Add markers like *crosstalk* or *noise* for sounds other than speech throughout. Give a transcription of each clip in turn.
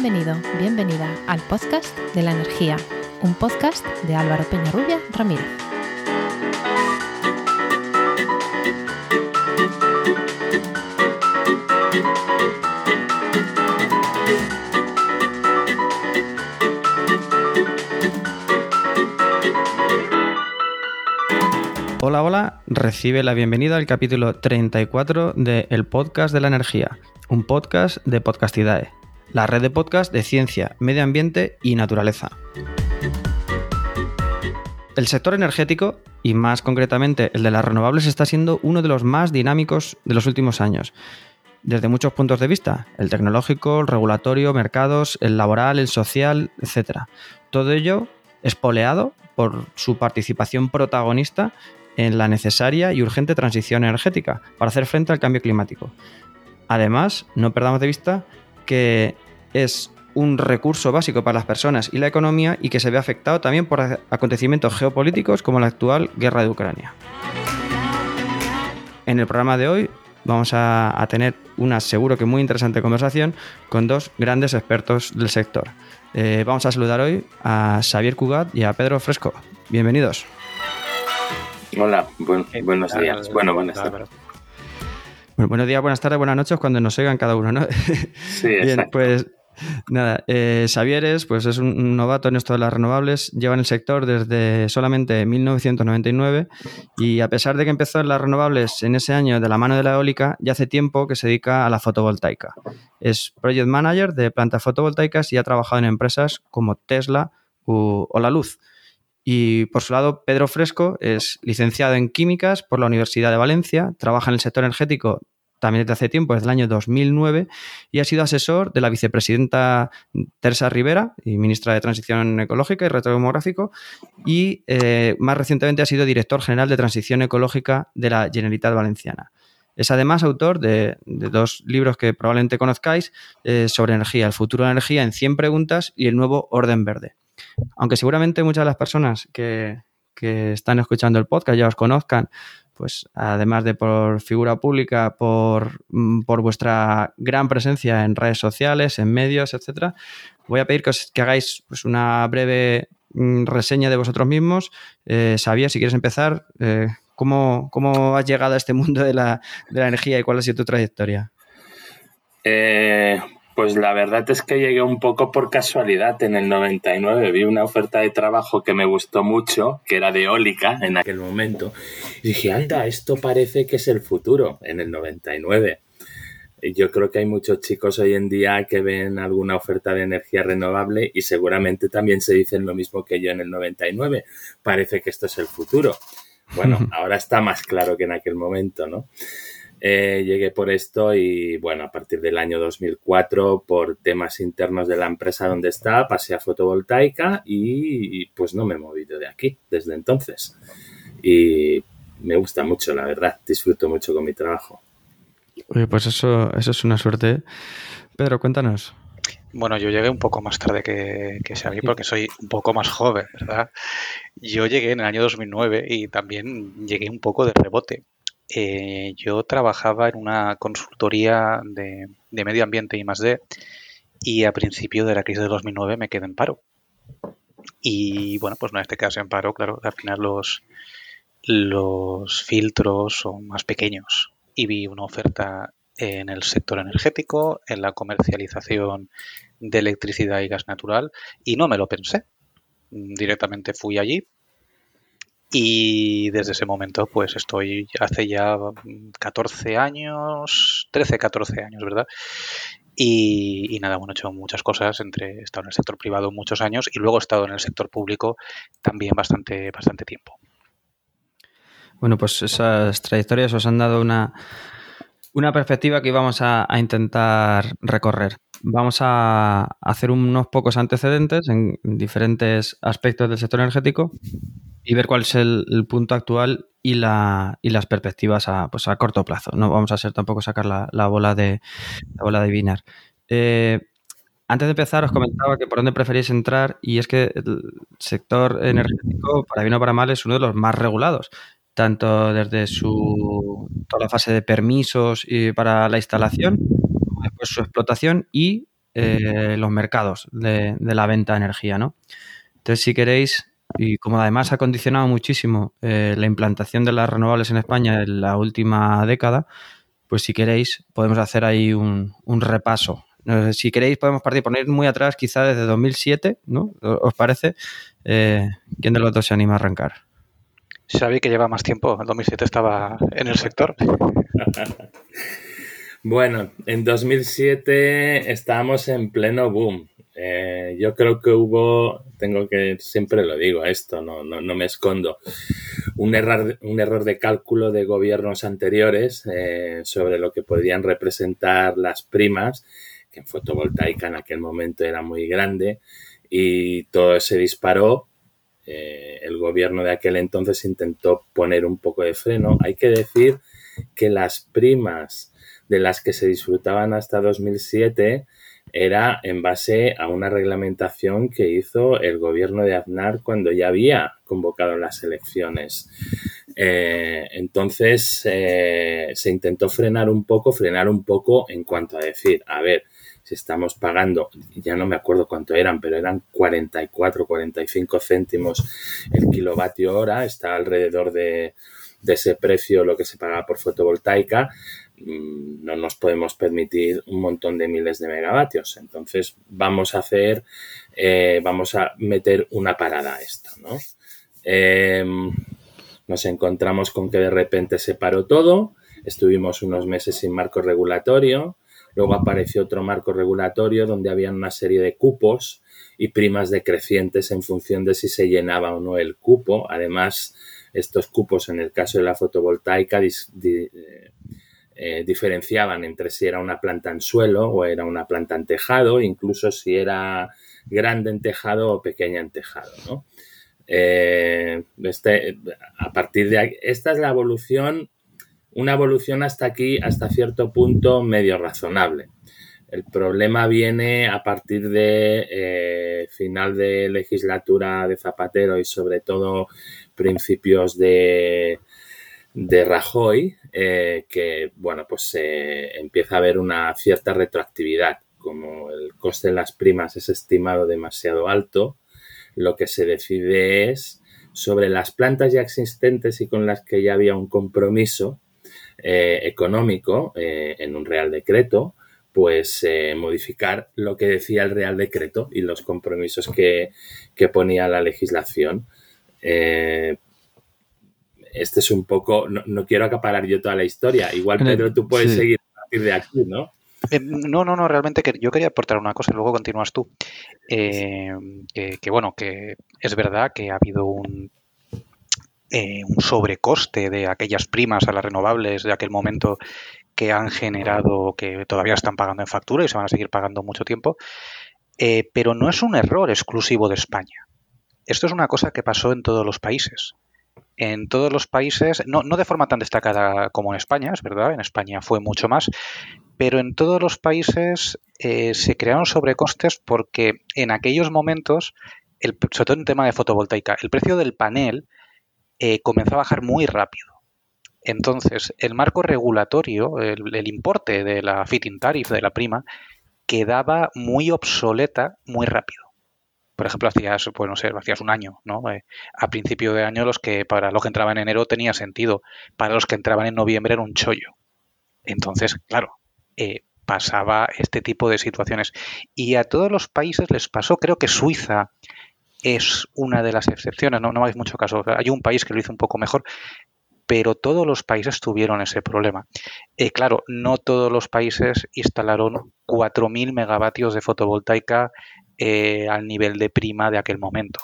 Bienvenido, bienvenida al podcast de la energía, un podcast de Álvaro Peñarrubia Ramírez. Hola, hola, recibe la bienvenida al capítulo 34 de El Podcast de la Energía, un podcast de Podcastidae, la red de podcast de ciencia, medio ambiente y naturaleza. El sector energético, y más concretamente el de las renovables, está siendo uno de los más dinámicos de los últimos años, desde muchos puntos de vista, el tecnológico, el regulatorio, mercados, el laboral, el social, etc. Todo ello espoleado por su participación protagonista en la necesaria y urgente transición energética para hacer frente al cambio climático. Además, no perdamos de vista que es un recurso básico para las personas y la economía y que se ve afectado también por acontecimientos geopolíticos como la actual guerra de Ucrania. En el programa de hoy vamos a, tener una seguro que muy interesante conversación con dos grandes expertos del sector. Eh, vamos a saludar hoy a Xavier Cugat y a Pedro Fresco. Bienvenidos. Hola, buenos días. Bueno, buenas tardes. Buenos días, buenas tardes, buenas noches cuando nos oigan cada uno, ¿no? Sí, *laughs* Bien, pues nada, eh, Xavieres pues es un novato en esto de las renovables, lleva en el sector desde solamente 1999 y a pesar de que empezó en las renovables en ese año de la mano de la eólica, ya hace tiempo que se dedica a la fotovoltaica. Es project manager de plantas fotovoltaicas y ha trabajado en empresas como Tesla o La Luz. Y por su lado, Pedro Fresco es licenciado en Químicas por la Universidad de Valencia, trabaja en el sector energético también desde hace tiempo, desde el año 2009, y ha sido asesor de la vicepresidenta Teresa Rivera y ministra de Transición Ecológica y Reto Demográfico, y eh, más recientemente ha sido director general de Transición Ecológica de la Generalitat Valenciana. Es además autor de, dos libros que probablemente conozcáis eh, sobre energía, El futuro de la energía en 100 preguntas y El nuevo orden verde. Aunque seguramente muchas de las personas que, están escuchando el podcast ya os conozcan, pues además de por figura pública, por, mm, vuestra gran presencia en redes sociales, en medios, etcétera, voy a pedir que, os, que hagáis pues, una breve mm, reseña de vosotros mismos. Eh, Sabía, si quieres empezar, eh, ¿cómo, has llegado a este mundo de la, de la energía y cuál ha sido tu trayectoria? Eh, pues la verdad es que llegué un poco por casualidad. En el 99 vi una oferta de trabajo que me gustó mucho, que era de eólica en aquel momento. Y dije, anda, esto parece que es el futuro en el 99. Y yo creo que hay muchos chicos hoy en día que ven alguna oferta de energía renovable y seguramente también se dicen lo mismo que yo en el 99. Parece que esto es el futuro. Bueno, *laughs* ahora está más claro que en aquel momento, ¿no? Eh, llegué por esto y bueno, a partir del año 2004, por temas internos de la empresa donde estaba, pasé a fotovoltaica y, pues no me he movido de aquí desde entonces. Y me gusta mucho, la verdad, disfruto mucho con mi trabajo. pues eso, eso es una suerte. Pedro, cuéntanos. Bueno, yo llegué un poco más tarde que, que Xavi porque soy un poco más joven, ¿verdad? Yo llegué en el año 2009 y también llegué un poco de rebote eh, yo trabajaba en una consultoría de, medio ambiente y más de, y a principio de la crisis de 2009 me quedé en paro. Y bueno, pues no este caso en paro, claro, al final los, los filtros son más pequeños y vi una oferta en el sector energético, en la comercialización de electricidad y gas natural y no me lo pensé. Directamente fui allí, y desde ese momento, pues estoy hace ya 14 años, 13, 14 años, ¿verdad? Y, nada, bueno, he hecho muchas cosas, entre he estado en el sector privado muchos años y luego he estado en el sector público también bastante, bastante tiempo. Bueno, pues esas trayectorias os han dado una, una perspectiva que íbamos a, intentar recorrer. Vamos a hacer unos pocos antecedentes en diferentes aspectos del sector energético y ver cuál es el, punto actual y, la, y las perspectivas a, pues a corto plazo. No vamos a ser tampoco sacar la, bola de la bola de Binar. Eh, antes de empezar, os comentaba que por dónde preferís entrar y es que el sector energético, para bien o para mal, es uno de los más regulados, tanto desde su toda la fase de permisos y para la instalación, como después su explotación y eh, los mercados de, la venta de energía, ¿no? Entonces, si queréis, y como además ha condicionado muchísimo eh, la implantación de las renovables en España en la última década, pues si queréis podemos hacer ahí un, repaso. si queréis podemos partir, poner muy atrás, quizá desde 2007, ¿no? ¿Os parece? Eh, ¿Quién de los dos se anima a arrancar? Xavi, que lleva más tiempo. En 2007 estaba en el sector. *laughs* bueno, en 2007 estábamos en pleno boom. Eh, yo creo que hubo, tengo que, siempre lo digo esto, no, no, me escondo, un error, un error de cálculo de gobiernos anteriores eh, sobre lo que podían representar las primas, que en fotovoltaica en aquel momento era muy grande, y todo se disparó. Eh, el gobierno de aquel entonces intentó poner un poco de freno. Hay que decir que las primas de las que se disfrutaban hasta 2007 era en base a una reglamentación que hizo el gobierno de Aznar cuando ya había convocado las elecciones. Eh, entonces eh, se intentó frenar un poco, frenar un poco en cuanto a decir, a ver, si estamos pagando, ya no me acuerdo cuánto eran, pero eran 44, 45 céntimos el kilovatio hora, está alrededor de, ese precio lo que se paga por fotovoltaica, no nos podemos permitir un montón de miles de megavatios. Entonces vamos a hacer, eh, vamos a meter una parada a esto, ¿no? Em, nos encontramos con que de repente se paró todo, estuvimos unos meses sin marco regulatorio, luego apareció otro marco regulatorio donde había una serie de cupos y primas decrecientes en función de si se llenaba o no el cupo. Además, estos cupos en el caso de la fotovoltaica eh, eh, diferenciaban entre si era una planta en suelo o era una planta en tejado, incluso si era grande en tejado o pequeña en tejado. Eh, este, a partir de esta es la evolución, una evolución hasta aquí, hasta cierto punto medio razonable. El problema viene a partir de final de legislatura de Zapatero y sobre todo principios de, de Rajoy, eh, que bueno, pues se empieza a haber una cierta retroactividad. Como el coste de las primas es estimado demasiado alto, lo que se decide es sobre las plantas ya existentes y con las que ya había un compromiso eh, económico eh, en un Real Decreto, pues modificar lo que decía el Real Decreto y los compromisos que, que ponía la legislación. Eh, este es un poco, no, quiero acaparar yo toda la historia. Igual, Pedro, tú puedes seguir a partir de aquí, ¿no? Eh, no, no, no, realmente que yo quería aportar una cosa y luego continúas tú. Eh, que, bueno, que es verdad que ha habido un, un sobrecoste de aquellas primas a las renovables de aquel momento que han generado, que todavía están pagando en factura y se van a seguir pagando mucho tiempo, pero no es un error exclusivo de España. Esto es una cosa que pasó en todos los países. En todos los países, no, de forma tan destacada como en España, es verdad, en España fue mucho más, pero en todos los países eh, se crearon sobrecostes porque en aquellos momentos, el, sobre todo en tema de fotovoltaica, el precio del panel eh, comenzó a bajar muy rápido. Entonces, el marco regulatorio, el, el, importe de la fitting tariff, de la prima, quedaba muy obsoleta muy rápido por ejemplo, hacías, pues no sé, hacías un año, ¿no? Eh, a principio de año los que para los que entraban en enero tenía sentido, para los que entraban en noviembre era un chollo. Entonces, claro, eh, pasaba este tipo de situaciones. Y a todos los países les pasó, creo que Suiza es una de las excepciones, no, no hay mucho caso. Hay un país que lo hizo un poco mejor, pero todos los países tuvieron ese problema. Eh, claro, no todos los países instalaron 4.000 megavatios de fotovoltaica eh, al nivel de prima de aquel momento.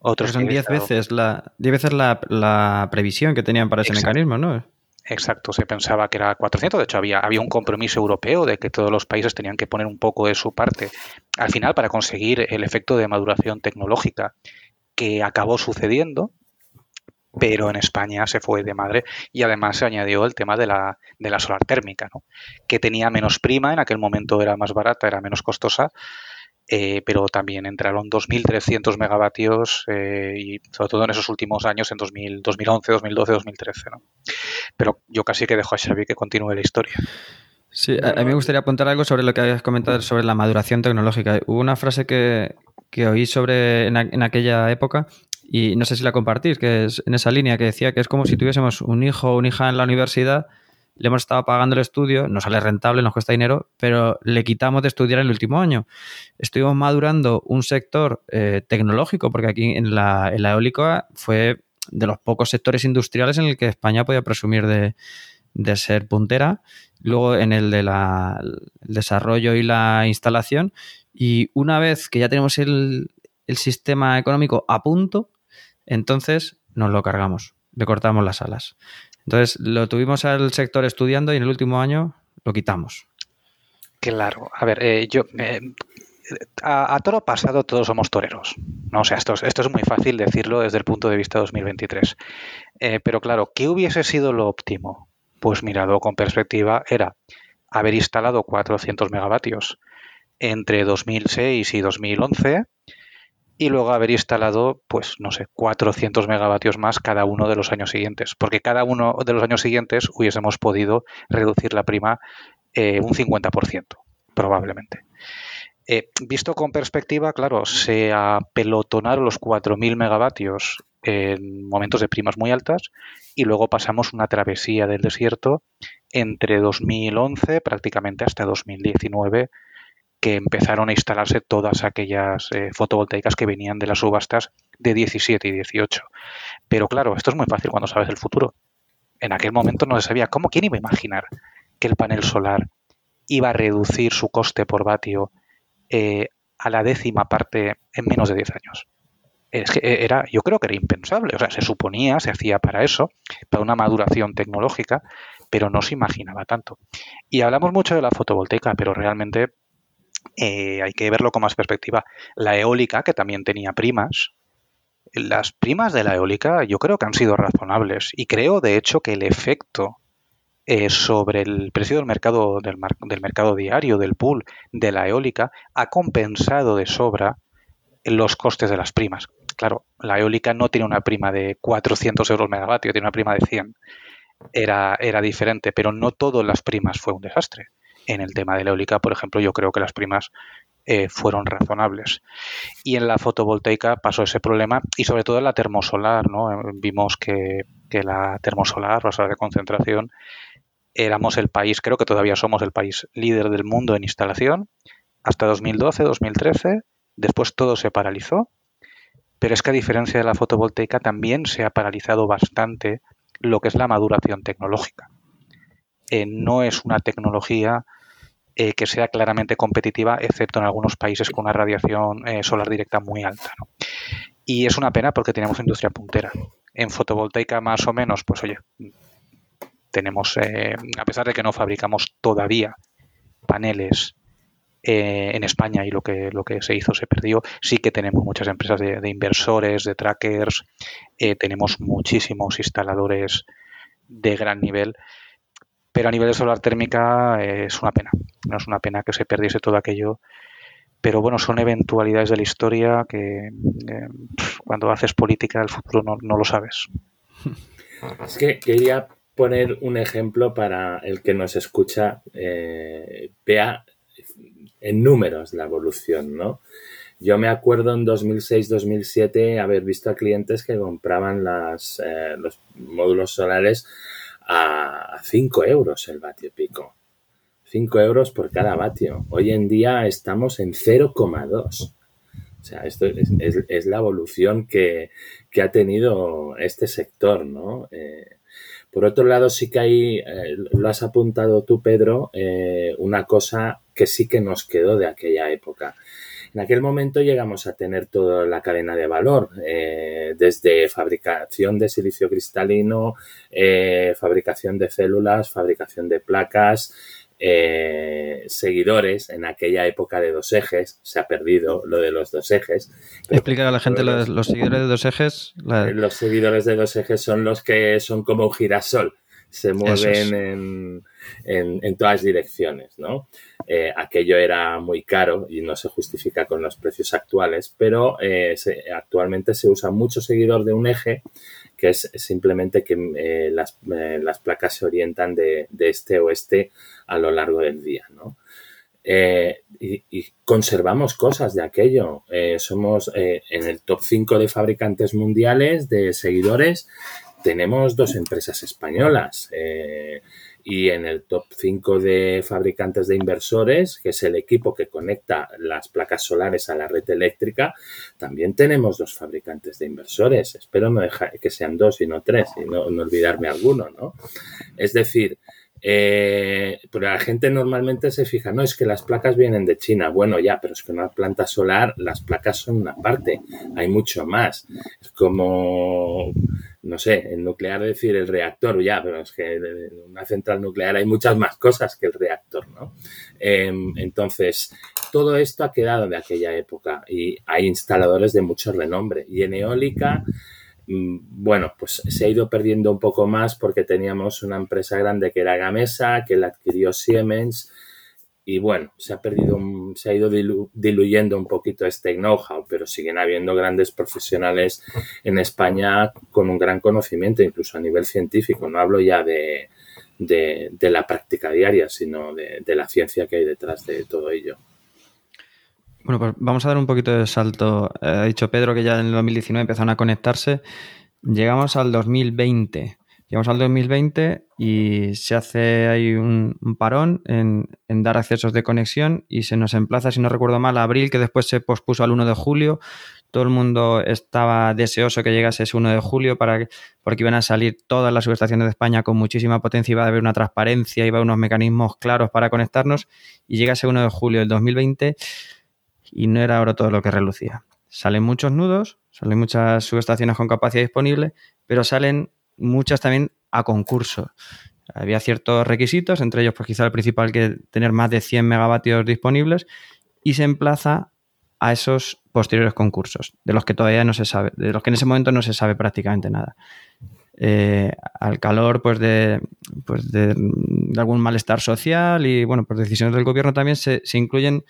Otros son 10 veces, la, veces la, previsión que tenían para ese mecanismo, ¿no? Exacto, se pensaba que era 400, de hecho había, había un compromiso europeo de que todos los países tenían que poner un poco de su parte al final para conseguir el efecto de maduración tecnológica que acabó sucediendo, pero en España se fue de madre y además se añadió el tema de la, de la solar térmica, ¿no? que tenía menos prima, en aquel momento era más barata, era menos costosa, eh, pero también entraron 2.300 megavatios eh, y sobre todo en esos últimos años, en 2011, 2012, 2013. ¿no? Pero yo casi que dejo a Xavi que continúe la historia. Sí, a, mí me gustaría apuntar algo sobre lo que habías comentado sobre la maduración tecnológica. Hubo una frase que, oí sobre en, aquella época y no sé si la compartís, que es en esa línea que decía que es como si tuviésemos un hijo o una hija en la universidad, le hemos estado pagando el estudio, nos sale rentable, nos cuesta dinero, pero le quitamos de estudiar en el último año. Estuvimos madurando un sector eh, tecnológico, porque aquí en la, en la eólica fue de los pocos sectores industriales en el que España podía presumir de, de ser puntera, luego en el de la, desarrollo y la instalación, y una vez que ya tenemos el, el, sistema económico a punto, entonces nos lo cargamos, le cortamos las alas. Entonces lo tuvimos al sector estudiando y en el último año lo quitamos. Claro, a ver, eh, yo eh, a, a, toro pasado todos somos toreros. ¿no? O sea, esto, esto es muy fácil decirlo desde el punto de vista 2023. Eh, pero claro, ¿qué hubiese sido lo óptimo? Pues mirado con perspectiva, era haber instalado 400 megavatios entre 2006 y 2011 y luego haber instalado, pues no sé, 400 megavatios más cada uno de los años siguientes, porque cada uno de los años siguientes hubiésemos podido reducir la prima eh, un 50%, probablemente. Eh, visto con perspectiva, claro, se apelotonaron los 4.000 megavatios en momentos de primas muy altas y luego pasamos una travesía del desierto entre 2011 prácticamente hasta 2019 que empezaron a instalarse todas aquellas eh, fotovoltaicas que venían de las subastas de 17 y 18. Pero claro, esto es muy fácil cuando sabes el futuro. En aquel momento no se sabía cómo, quién iba a imaginar que el panel solar iba a reducir su coste por vatio eh, a la décima parte en menos de 10 años es que era, yo creo que era impensable. O sea, se suponía, se hacía para eso, para una maduración tecnológica, pero no se imaginaba tanto. Y hablamos mucho de la fotovoltaica, pero realmente eh, hay que verlo con más perspectiva. La eólica, que también tenía primas, las primas de la eólica yo creo que han sido razonables y creo de hecho que el efecto eh, sobre el precio del mercado del, del mercado diario del pool de la eólica ha compensado de sobra los costes de las primas claro, la eólica no tiene una prima de 400 euros megavatio, tiene una prima de 100. Era, era diferente, pero no todas las primas fue un desastre. En el tema de la eólica, por ejemplo, yo creo que las primas eh, fueron razonables. Y en la fotovoltaica pasó ese problema y sobre todo en la termosolar, ¿no? Vimos que, la termosolar, sala de concentración, éramos el país, creo que todavía somos el país líder del mundo en instalación, hasta 2012, 2013, después todo se paralizó pero es que a diferencia de la fotovoltaica también se ha paralizado bastante lo que es la maduración tecnológica. Eh, no es una tecnología eh, que sea claramente competitiva, excepto en algunos países con una radiación eh, solar directa muy alta. Y es una pena porque tenemos industria puntera. En fotovoltaica más o menos, pues oye, tenemos, a pesar de que no fabricamos todavía paneles eh, en España y lo que, lo que se hizo se perdió. Sí que tenemos muchas empresas de, inversores, de trackers, eh, tenemos muchísimos instaladores de gran nivel, pero a nivel de solar térmica eh, es una pena. No es una pena que se perdiese todo aquello. Pero bueno, son eventualidades de la historia que cuando haces política del futuro no, lo sabes. *laughs* Es que quería poner un ejemplo para el que nos escucha vea en números la evolución, ¿no? Yo me acuerdo en 2006-2007 haber visto a clientes que compraban las, eh, los módulos solares a 5 euros el vatio pico. 5 euros por cada vatio. Hoy en día estamos en 0,2. O sea, esto es, la evolución que, ha tenido este sector, ¿no? Eh, por otro lado, sí que hay, eh, lo has apuntado tú, Pedro, eh, una cosa que sí que nos quedó de aquella época. En aquel momento llegamos a tener toda la cadena de valor, eh, desde fabricación de silicio cristalino, fabricación de células, fabricación de placas, eh, seguidores en aquella época de dos ejes. Se ha perdido lo de los dos ejes. Explicar a la gente los, los, seguidores de dos ejes. Los seguidores de dos ejes son los que son como un girasol. Se mueven en, en, todas direcciones, ¿no? Eh, aquello era muy caro y no se justifica con los precios actuales, pero eh, actualmente se usa mucho seguidor de un eje que es simplemente que eh, las, placas se orientan de, este o este a lo largo del día, y, conservamos cosas de aquello. somos en el top 5 de fabricantes mundiales de seguidores. Tenemos dos empresas españolas y en el top 5 de fabricantes de inversores, que es el equipo que conecta las placas solares a la red eléctrica, también tenemos dos fabricantes de inversores. Espero no dejar que sean dos y no tres y no, olvidarme alguno, ¿no? Es decir, eh, la gente normalmente se fija, no, es que las placas vienen de China. Bueno, ya, pero es que una planta solar, las placas son una parte, hay mucho más. Es como no sé, el nuclear decir el reactor, ya, pero es que en una central nuclear hay muchas más cosas que el reactor, ¿no? Em, entonces, todo esto ha quedado de aquella época y hay instaladores de mucho renombre. Y en eólica, mm, bueno, pues se ha ido perdiendo un poco más porque teníamos una empresa grande que era Gamesa, que la adquirió Siemens, y bueno, se ha perdido, se ha ido diluyendo un poquito este know-how, pero siguen habiendo grandes profesionales en España con un gran conocimiento, incluso a nivel científico. No hablo ya de, la práctica diaria, sino de, la ciencia que hay detrás de todo ello. Bueno, pues vamos a dar un poquito de salto. Eh, ha dicho Pedro que ya en el 2019 empezaron a conectarse. Llegamos al 2020. Llegamos al 2020 y se hace ahí un, parón en, dar accesos de conexión y se nos emplaza, si no recuerdo mal, a abril, que después se pospuso al 1 de julio. Todo el mundo estaba deseoso que llegase ese 1 de julio para porque iban a salir todas las subestaciones de España con muchísima potencia, iba a haber una transparencia, iba a haber unos mecanismos claros para conectarnos y llega ese 1 de julio del 2020 y no era ahora todo lo que relucía. Salen muchos nudos, salen muchas subestaciones con capacidad disponible, pero salen muchas también a concurso. Había ciertos requisitos, entre ellos, pues quizá el principal que tener más de 100 megavatios disponibles y se emplaza a esos posteriores concursos, de los que todavía no se sabe, de los que en ese momento no se sabe prácticamente nada. Eh, al calor pues de, pues de, algún malestar social y bueno, por decisiones del gobierno también se, se incluyen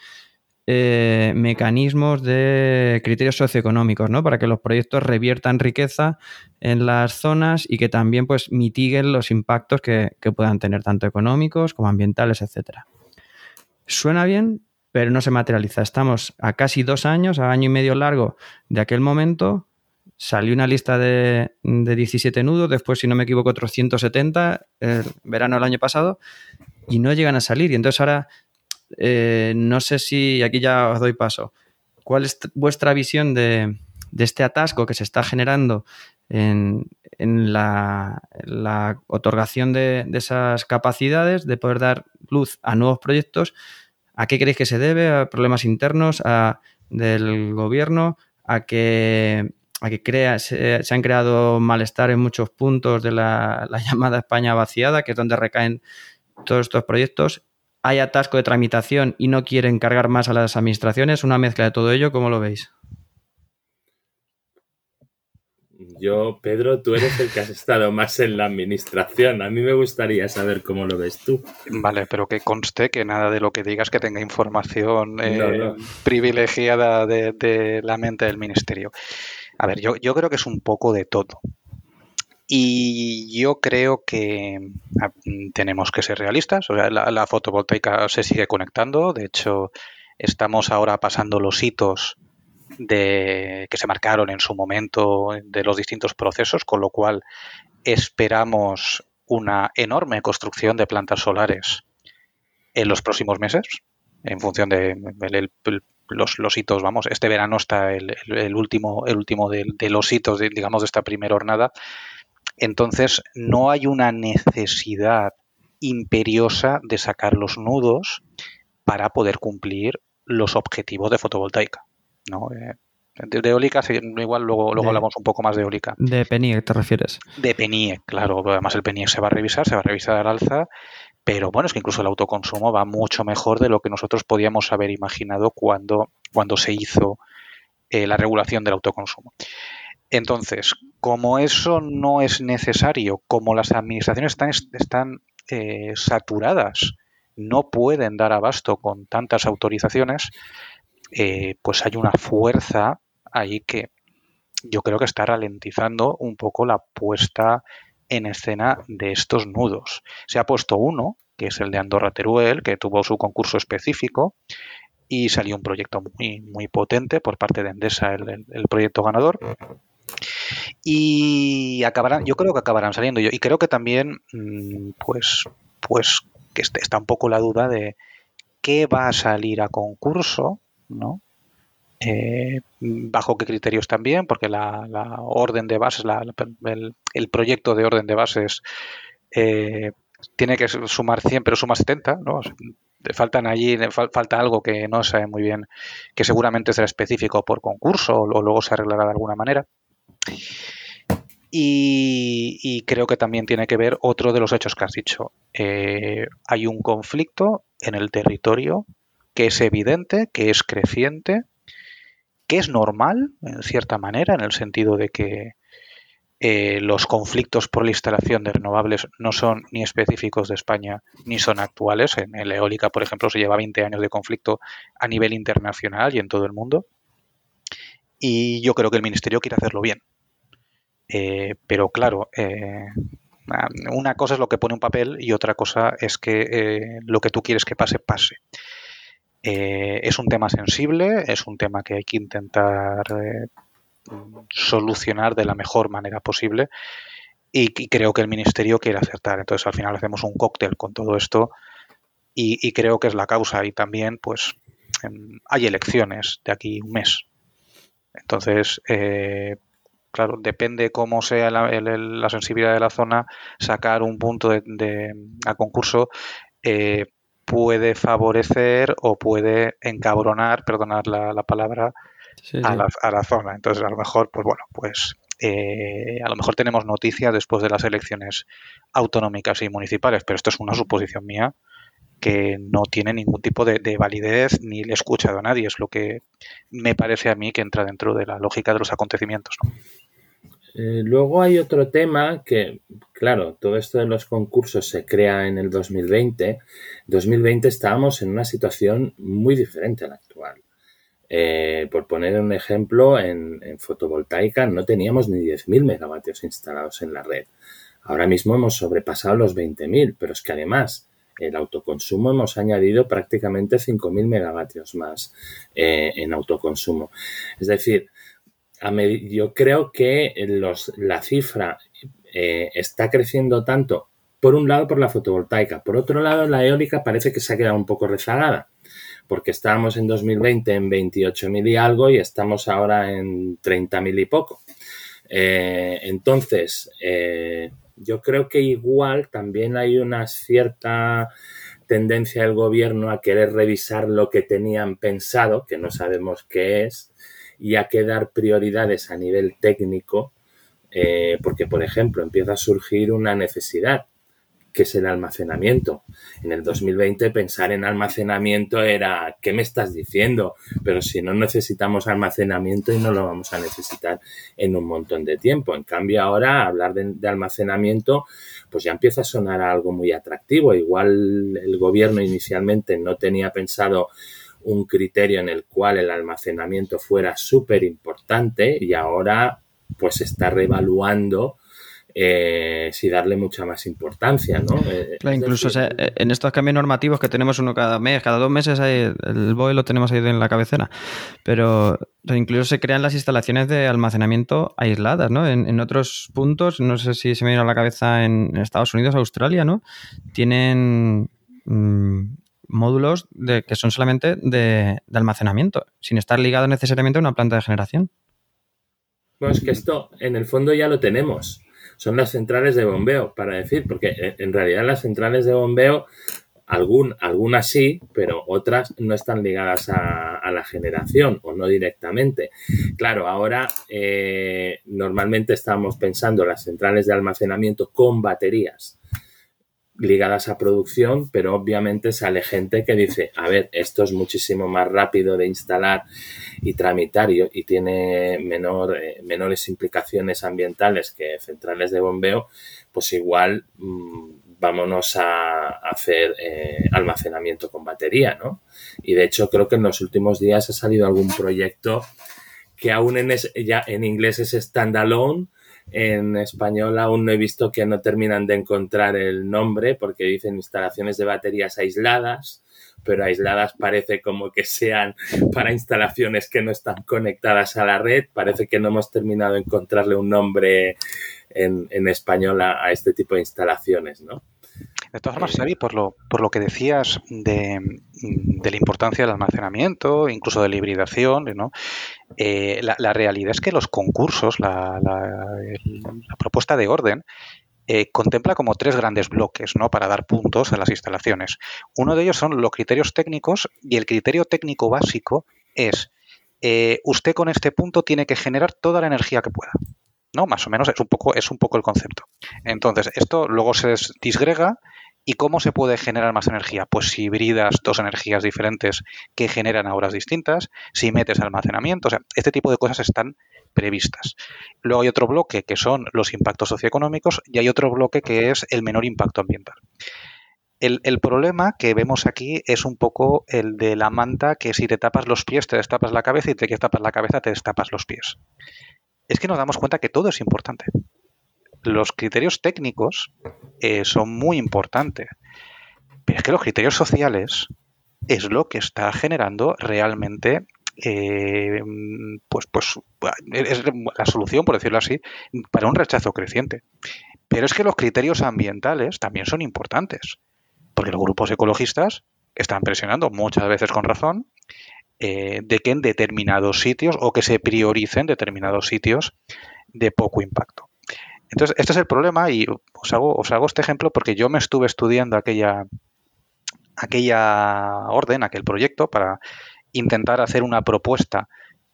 eh, mecanismos de criterios socioeconómicos, ¿no? Para que los proyectos reviertan riqueza en las zonas y que también pues mitiguen los impactos que, puedan tener, tanto económicos como ambientales, etcétera. Suena bien, pero no se materializa. Estamos a casi dos años, a año y medio largo de aquel momento. Salió una lista de, de 17 nudos, después, si no me equivoco, otros 170 el verano del año pasado, y no llegan a salir. Y entonces ahora eh, no sé si, aquí ya os doy paso, ¿cuál es vuestra visión de, este atasco que se está generando en, la, otorgación de, esas capacidades, de poder dar luz a nuevos proyectos? ¿A qué creéis que se debe? ¿A problemas internos del gobierno? ¿A que, a se, han creado malestar en muchos puntos de la *laughs* llamada España vaciada, que es donde recaen todos estos proyectos? Hay atasco de tramitación y no quieren cargar más a las administraciones, una mezcla de todo ello, ¿cómo lo veis? Yo, Pedro, tú eres el que has estado más en la administración. A mí me gustaría saber cómo lo ves tú. Vale, pero que conste que nada de lo que digas que tenga información eh, privilegiada de, la mente del ministerio. A ver, yo, yo creo que es un poco de todo. Y yo creo que ah, tenemos que ser realistas. O sea, la, fotovoltaica se sigue conectando. De hecho, estamos ahora pasando los hitos de, que se marcaron en su momento de los distintos procesos, con lo cual esperamos una enorme construcción de plantas solares en los próximos meses, en función de los, hitos. Vamos, este verano está el, último, el último de, los hitos, digamos, de esta primera jornada entonces, no hay una necesidad imperiosa de sacar los nudos para poder cumplir los objetivos de fotovoltaica. ¿no? Eh, de, eólica, igual luego, luego hablamos un poco más de eólica. De PENIEC te refieres. De PENIEC, claro. Además el PENIEC se va a revisar, se va a revisar al alza, pero bueno, es que incluso el autoconsumo va mucho mejor de lo que nosotros podíamos haber imaginado cuando, cuando se hizo eh, la regulación del autoconsumo. Entonces, como eso no es necesario, como las administraciones están, eh, saturadas no pueden dar abasto con tantas autorizaciones, eh, pues hay una fuerza ahí que yo creo que está ralentizando un poco la puesta en escena de estos nudos. Se ha puesto uno, que es el de Andorra Teruel, que tuvo su concurso específico y salió un proyecto muy potente por parte de Endesa, el, proyecto ganador. Y acabarán, yo creo que acabarán saliendo. Y creo que también, mm, pues, pues que está un poco la duda de qué va a salir a concurso, ¿no? Eh, bajo qué criterios también, porque la, orden de bases, el, proyecto de orden de bases eh, tiene que sumar 100, pero suma 70, ¿no? Faltan allí, falta algo que no sabe muy bien, que seguramente será específico por concurso o, luego se arreglará de alguna manera. Y, creo que también tiene que ver otro de los hechos que has dicho. Eh, hay un conflicto en el territorio que es evidente, que es creciente, que es normal, en cierta manera, en el sentido de que eh, los conflictos por la instalación de renovables no son ni específicos de España ni son actuales. En el eólica, por ejemplo, se lleva 20 años de conflicto a nivel internacional y en todo el mundo. Y yo creo que el Ministerio quiere hacerlo bien. Eh, pero claro, eh, una cosa es lo que pone un papel y otra cosa es que lo que tú quieres que pase, pase. Eh, es un tema sensible, es un tema que hay que intentar eh, solucionar de la mejor manera posible y, creo que el Ministerio quiere acertar. Entonces al final hacemos un cóctel con todo esto y, creo que es la causa y también pues em, hay elecciones de aquí un mes. Entonces, eh, claro, depende cómo sea la, sensibilidad de la zona, sacar un punto de, a concurso puede favorecer o puede encabronar, perdonar la, palabra, A, la, zona. Entonces, a lo mejor, pues bueno, pues eh, a lo mejor tenemos noticias después de las elecciones autonómicas y municipales, pero esto es una suposición mía que no tiene ningún tipo de, validez ni le he escuchado a nadie. Es lo que me parece a mí que entra dentro de la lógica de los acontecimientos. Eh, luego hay otro tema que, claro, todo esto de los concursos se crea en el 2020. En 2020 estábamos en una situación muy diferente a la actual. Eh, por poner un ejemplo, en, fotovoltaica no teníamos ni 10.000 megavatios instalados en la red. Ahora mismo hemos sobrepasado los 20.000, pero es que además el autoconsumo hemos añadido prácticamente 5.000 megavatios más eh, en autoconsumo. Es decir, yo creo que los, la cifra eh, está creciendo tanto, por un lado, por la fotovoltaica, por otro lado, la eólica parece que se ha quedado un poco rezagada, porque estábamos en 2020 en 28.000 y algo y estamos ahora en 30.000 y poco. Eh, entonces, yo creo que igual también hay una cierta tendencia del gobierno a querer revisar lo que tenían pensado, que no sabemos qué es, y a que dar prioridades a nivel técnico, eh, porque, por ejemplo, empieza a surgir una necesidad, que es el almacenamiento. En el 2020 pensar en almacenamiento era, ¿qué me estás diciendo? Pero si no necesitamos almacenamiento y no lo vamos a necesitar en un montón de tiempo. En cambio, ahora hablar de, almacenamiento, pues ya empieza a sonar algo muy atractivo. Igual el gobierno inicialmente no tenía pensado un criterio en el cual el almacenamiento fuera súper importante y ahora pues está reevaluando eh, si darle mucha más importancia, ¿no? Eh, incluso eh, en estos cambios normativos que tenemos uno cada mes, cada dos meses el BOE lo tenemos ahí en la cabecera, pero incluso se crean las instalaciones de almacenamiento aisladas, ¿no? En, otros puntos, no sé si se me viene a la cabeza en Estados Unidos, Australia, ¿no? Tienen mm, módulos de, que son solamente de, almacenamiento, sin estar ligados necesariamente a una planta de generación. Bueno, es que esto en el fondo ya lo tenemos. Son las centrales de bombeo, para decir, porque en realidad las centrales de bombeo, algún, algunas sí, pero otras no están ligadas a, la generación o no directamente. Claro, ahora eh, normalmente estamos pensando las centrales de almacenamiento con baterías ligadas a producción, pero obviamente sale gente que dice, a ver, esto es muchísimo más rápido de instalar y tramitar y, tiene menor, eh, menores implicaciones ambientales que centrales de bombeo, pues igual mm, vámonos a, hacer eh, almacenamiento con batería, ¿no? Y de hecho creo que en los últimos días ha salido algún proyecto que aún en ya en inglés es standalone, en español aún no he visto que no terminan de encontrar el nombre porque dicen instalaciones de baterías aisladas, pero aisladas parece como que sean para instalaciones que no están conectadas a la red. Parece que no hemos terminado de encontrarle un nombre en, español a, este tipo de instalaciones, ¿no? De todas formas, Xavi, por lo, por lo que decías de, la importancia del almacenamiento, incluso de la hibridación, ¿no? Eh, la, realidad es que los concursos, la, propuesta de orden, eh, contempla como tres grandes bloques ¿no? para dar puntos a las instalaciones. Uno de ellos son los criterios técnicos y el criterio técnico básico es eh, usted con este punto tiene que generar toda la energía que pueda. ¿no? Más o menos es un poco, es un poco el concepto. Entonces, esto luego se disgrega ¿Y cómo se puede generar más energía? Pues si hibridas dos energías diferentes que generan a distintas, si metes almacenamiento, o sea, este tipo de cosas están previstas. Luego hay otro bloque que son los impactos socioeconómicos y hay otro bloque que es el menor impacto ambiental. El, el, problema que vemos aquí es un poco el de la manta que si te tapas los pies te destapas la cabeza y te que tapas la cabeza te destapas los pies es que nos damos cuenta que todo es importante. Los criterios técnicos eh, son muy importantes, pero es que los criterios sociales es lo que está generando realmente eh, pues, pues es la solución, por decirlo así, para un rechazo creciente. Pero es que los criterios ambientales también son importantes, porque los grupos ecologistas están presionando muchas veces con razón eh, de que en determinados sitios o que se prioricen determinados sitios de poco impacto. Entonces, este es el problema y os hago, os hago este ejemplo porque yo me estuve estudiando aquella, aquella orden, aquel proyecto, para intentar hacer una propuesta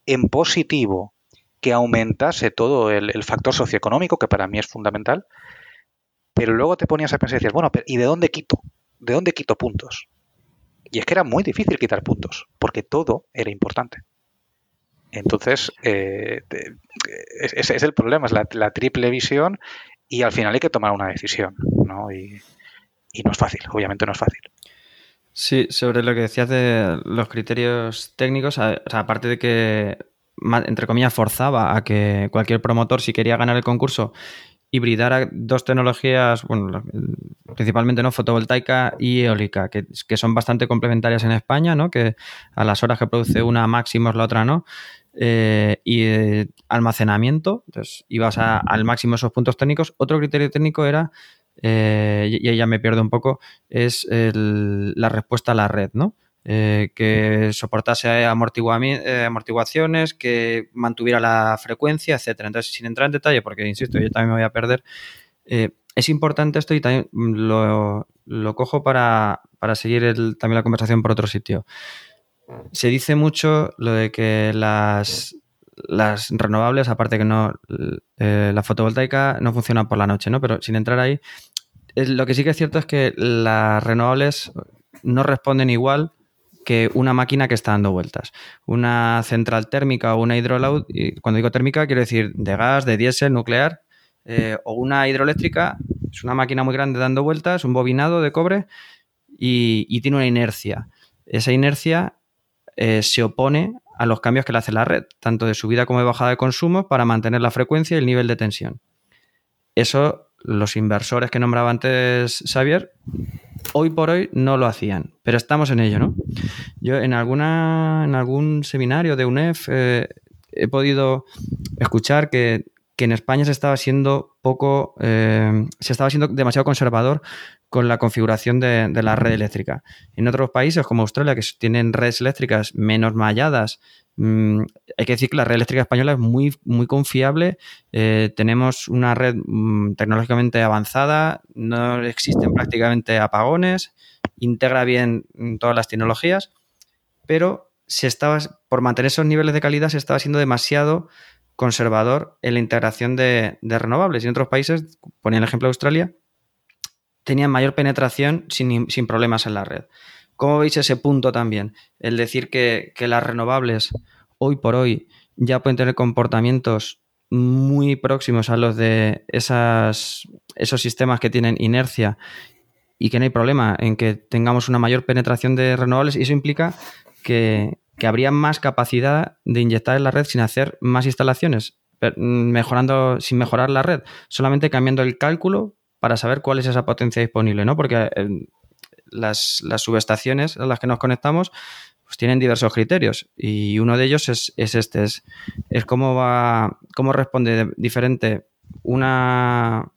en positivo que aumentase todo el, el, factor socioeconómico, que para mí es fundamental, pero luego te ponías a pensar y decías, bueno, ¿y de dónde quito? ¿De dónde quito puntos? Y es que era muy difícil quitar puntos, porque todo era importante. Entonces, eh, ese es el problema, es la, triple visión y al final hay que tomar una decisión, ¿no? Y, no es fácil, obviamente no es fácil. Sí, sobre lo que decías de los criterios técnicos, aparte de que, entre comillas, forzaba a que cualquier promotor, si quería ganar el concurso, hibridar dos tecnologías, bueno, principalmente no fotovoltaica y eólica, que, son bastante complementarias en España, ¿no? que a las horas que produce una máximo la otra no. Eh, y eh, almacenamiento, entonces ibas al máximo esos puntos técnicos. Otro criterio técnico era, eh, y ahí ya me pierdo un poco, es la respuesta a la red, ¿no? Que soportase amortiguaciones, que mantuviera la frecuencia, etcétera. Entonces, sin entrar en detalle, porque insisto, yo también me voy a perder, es importante esto y también lo, cojo para, seguir también la conversación por otro sitio. Se dice mucho lo de que las, las renovables, aparte que no, la fotovoltaica no funciona por la noche, ¿no? Pero sin entrar ahí, lo que sí que es cierto es que las renovables no responden igual que una máquina que está dando vueltas. Una central térmica o una hidrolaut, y cuando digo térmica quiero decir de gas, de diésel, nuclear, eh, o una hidroeléctrica, es una máquina muy grande dando vueltas, un bobinado de cobre y, tiene una inercia. Esa inercia eh, se opone a los cambios que le hace la red, tanto de subida como de bajada de consumo, para mantener la frecuencia y el nivel de tensión. Eso los inversores que nombraba antes Xavier hoy por hoy no lo hacían, pero estamos en ello, ¿no? Yo en, alguna, en algún seminario de UNEF eh, he podido escuchar que, en España se estaba siendo poco, eh, se estaba siendo demasiado conservador con la configuración de, la red eléctrica. En otros países como Australia, que tienen redes eléctricas menos malladas, mm, hay que decir que la red eléctrica española es muy, muy confiable. Eh, tenemos una red mm, tecnológicamente avanzada, no existen prácticamente apagones, integra bien mm, todas las tecnologías, pero se estaba, por mantener esos niveles de calidad se estaba siendo demasiado conservador en la integración de, de renovables. Y en otros países, ponía el ejemplo de Australia, tenían mayor penetración sin, problemas en la red. ¿Cómo veis ese punto también? El decir que, las renovables hoy por hoy ya pueden tener comportamientos muy próximos a los de esas, esos sistemas que tienen inercia y que no hay problema en que tengamos una mayor penetración de renovables y eso implica que, que habría más capacidad de inyectar en la red sin hacer más instalaciones, mejorando, sin mejorar la red, solamente cambiando el cálculo para saber cuál es esa potencia disponible, ¿no? Porque eh, las, subestaciones a las que nos conectamos pues tienen diversos criterios y uno de ellos es, este, es, es, cómo va, cómo responde diferente una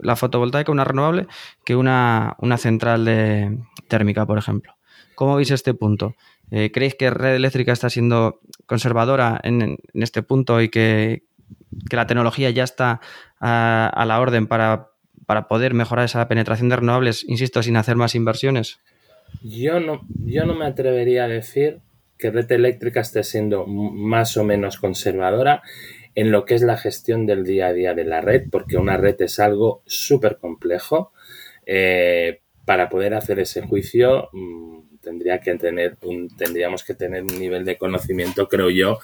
la fotovoltaica, una renovable, que una, una central térmica, por ejemplo. ¿Cómo veis este punto? Eh, ¿Creéis que Red Eléctrica está siendo conservadora en, este punto y que, la tecnología ya está a, la orden para, poder mejorar esa penetración de renovables, insisto, sin hacer más inversiones? Yo no, yo no me atrevería a decir que Red Eléctrica esté siendo más o menos conservadora en lo que es la gestión del día a día de la red, porque una red es algo súper complejo. Eh, para poder hacer ese juicio mm, tendría que tener un, tendríamos que tener un nivel de conocimiento, creo yo,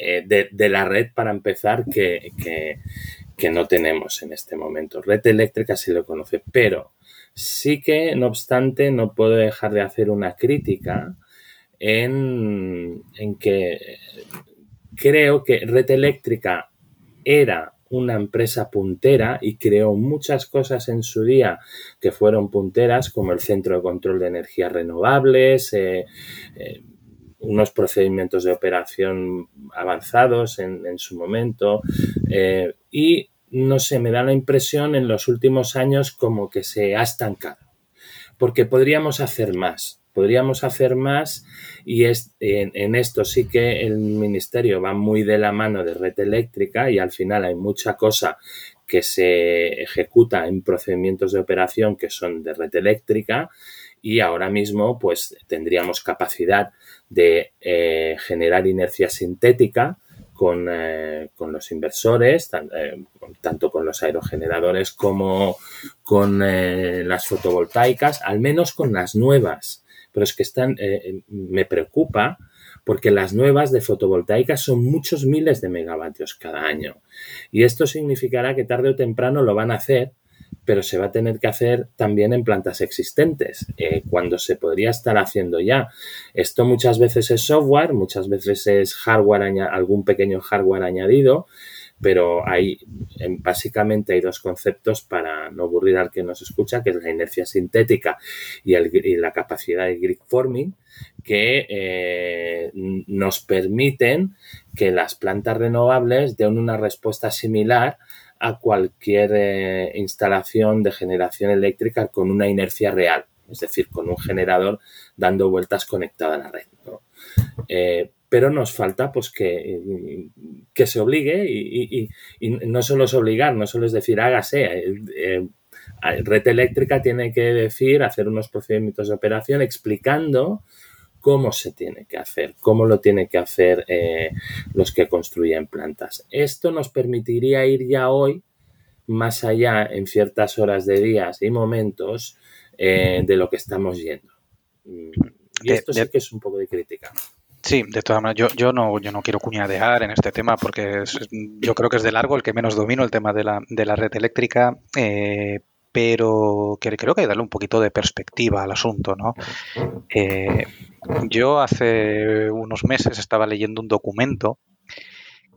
eh, de, la red para empezar que, no tenemos en este momento. Red eléctrica sí lo conoce, pero sí que, no obstante, no puedo dejar de hacer una crítica en, en que creo que Red Eléctrica era una empresa puntera y creó muchas cosas en su día que fueron punteras, como el Centro de Control de Energías Renovables, eh, eh, unos procedimientos de operación avanzados en, su momento eh, y no sé, me da la impresión en los últimos años como que se ha estancado, porque podríamos hacer más podríamos hacer más y es, en, esto sí que el ministerio va muy de la mano de red eléctrica y al final hay mucha cosa que se ejecuta en procedimientos de operación que son de red eléctrica y ahora mismo pues tendríamos capacidad de eh, generar inercia sintética con, eh, los inversores, eh, tanto con los aerogeneradores como con las fotovoltaicas, al menos con las nuevas pero es que están, me preocupa porque las nuevas de fotovoltaica son muchos miles de megavatios cada año. Y esto significará que tarde o temprano lo van a hacer, pero se va a tener que hacer también en plantas existentes, eh, cuando se podría estar haciendo ya. Esto muchas veces es software, muchas veces es hardware, algún pequeño hardware añadido, pero hay básicamente hay dos conceptos para no aburrir al que nos escucha, que es la inercia sintética y, la capacidad de grid forming, que eh, nos permiten que las plantas renovables den una respuesta similar a cualquier eh, instalación de generación eléctrica con una inercia real, es decir, con un generador dando vueltas conectada a la red. Eh, pero nos falta pues que, que se obligue y, no solo es obligar, no solo es decir hágase. Eh, red eléctrica tiene que decir, hacer unos procedimientos de operación explicando cómo se tiene que hacer, cómo lo tiene que hacer eh, los que construyen plantas. Esto nos permitiría ir ya hoy más allá en ciertas horas de días y momentos de lo que estamos yendo. Y esto sí que es un poco de crítica. Sí, de todas maneras, yo, yo, no, yo no quiero cuñadear en este tema porque yo creo que es de largo el que menos domino el tema de la, de la red eléctrica, eh, pero creo que hay que darle un poquito de perspectiva al asunto, ¿no? Eh, yo hace unos meses estaba leyendo un documento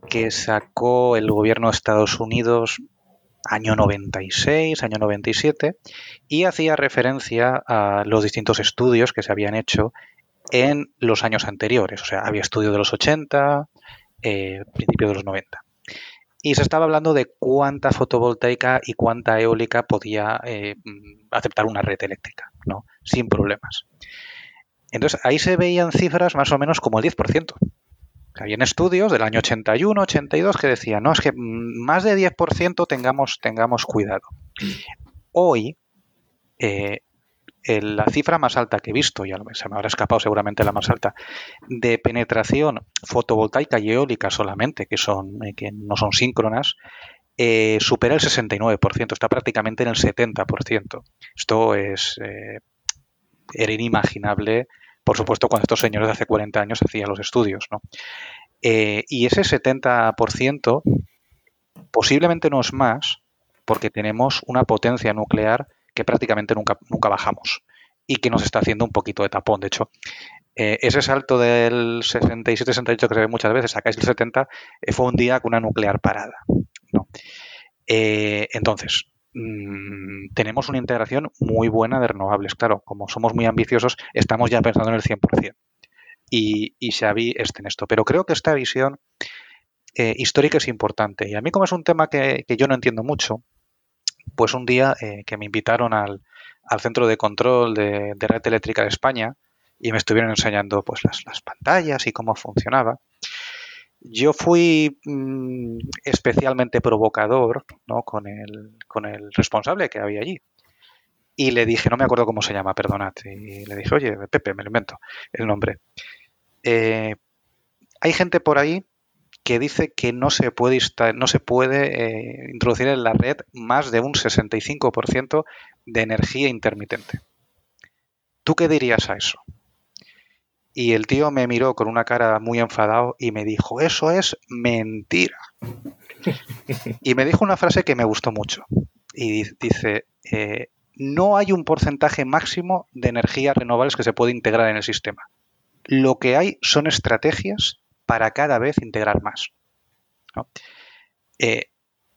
que sacó el gobierno de Estados Unidos año 96, año 97, y hacía referencia a los distintos estudios que se habían hecho en los años anteriores. O sea, había estudio de los 80, eh, principio de los 90. Y se estaba hablando de cuánta fotovoltaica y cuánta eólica podía eh, aceptar una red eléctrica, ¿no? Sin problemas. Entonces, ahí se veían cifras más o menos como el 10%. Habían estudios del año 81, 82 que decían, no, es que más de 10% tengamos, tengamos cuidado. Hoy, eh, la cifra más alta que he visto, ya se me habrá escapado seguramente la más alta, de penetración fotovoltaica y eólica solamente, que, son, eh, que no son síncronas, eh, supera el 69%, está prácticamente en el 70%. Esto es, eh, era inimaginable, por supuesto, cuando estos señores de hace 40 años hacían los estudios. ¿no? y ese 70% posiblemente no es más porque tenemos una potencia nuclear que prácticamente nunca, nunca bajamos y que nos está haciendo un poquito de tapón. De hecho, eh, ese salto del 67-68 que se ve muchas veces, acá es el 70, eh, fue un día con una nuclear parada. Eh, entonces, mm, tenemos una integración muy buena de renovables. Claro, como somos muy ambiciosos, estamos ya pensando en el 100%. Y, y Xavi está en esto. Pero creo que esta visión histórica es importante. Y a mí como es un tema que, yo no entiendo mucho, pues un día que me invitaron al, al centro de control de, red eléctrica de España y me estuvieron enseñando pues las, pantallas y cómo funcionaba. Yo fui mm, especialmente provocador ¿no? con, el, con el responsable que había allí. Y le dije, no me acuerdo cómo se llama, perdonad. Y le dije, oye, Pepe, me lo invento el nombre. Eh, hay gente por ahí que dice que no se puede, no se puede eh, introducir en la red más de un 65% de energía intermitente. ¿Tú qué dirías a eso? Y el tío me miró con una cara muy enfadado y me dijo, eso es mentira. *laughs* y me dijo una frase que me gustó mucho. Y dice, eh, no hay un porcentaje máximo de energías renovables que se puede integrar en el sistema. Lo que hay son estrategias para cada vez integrar más. Eh,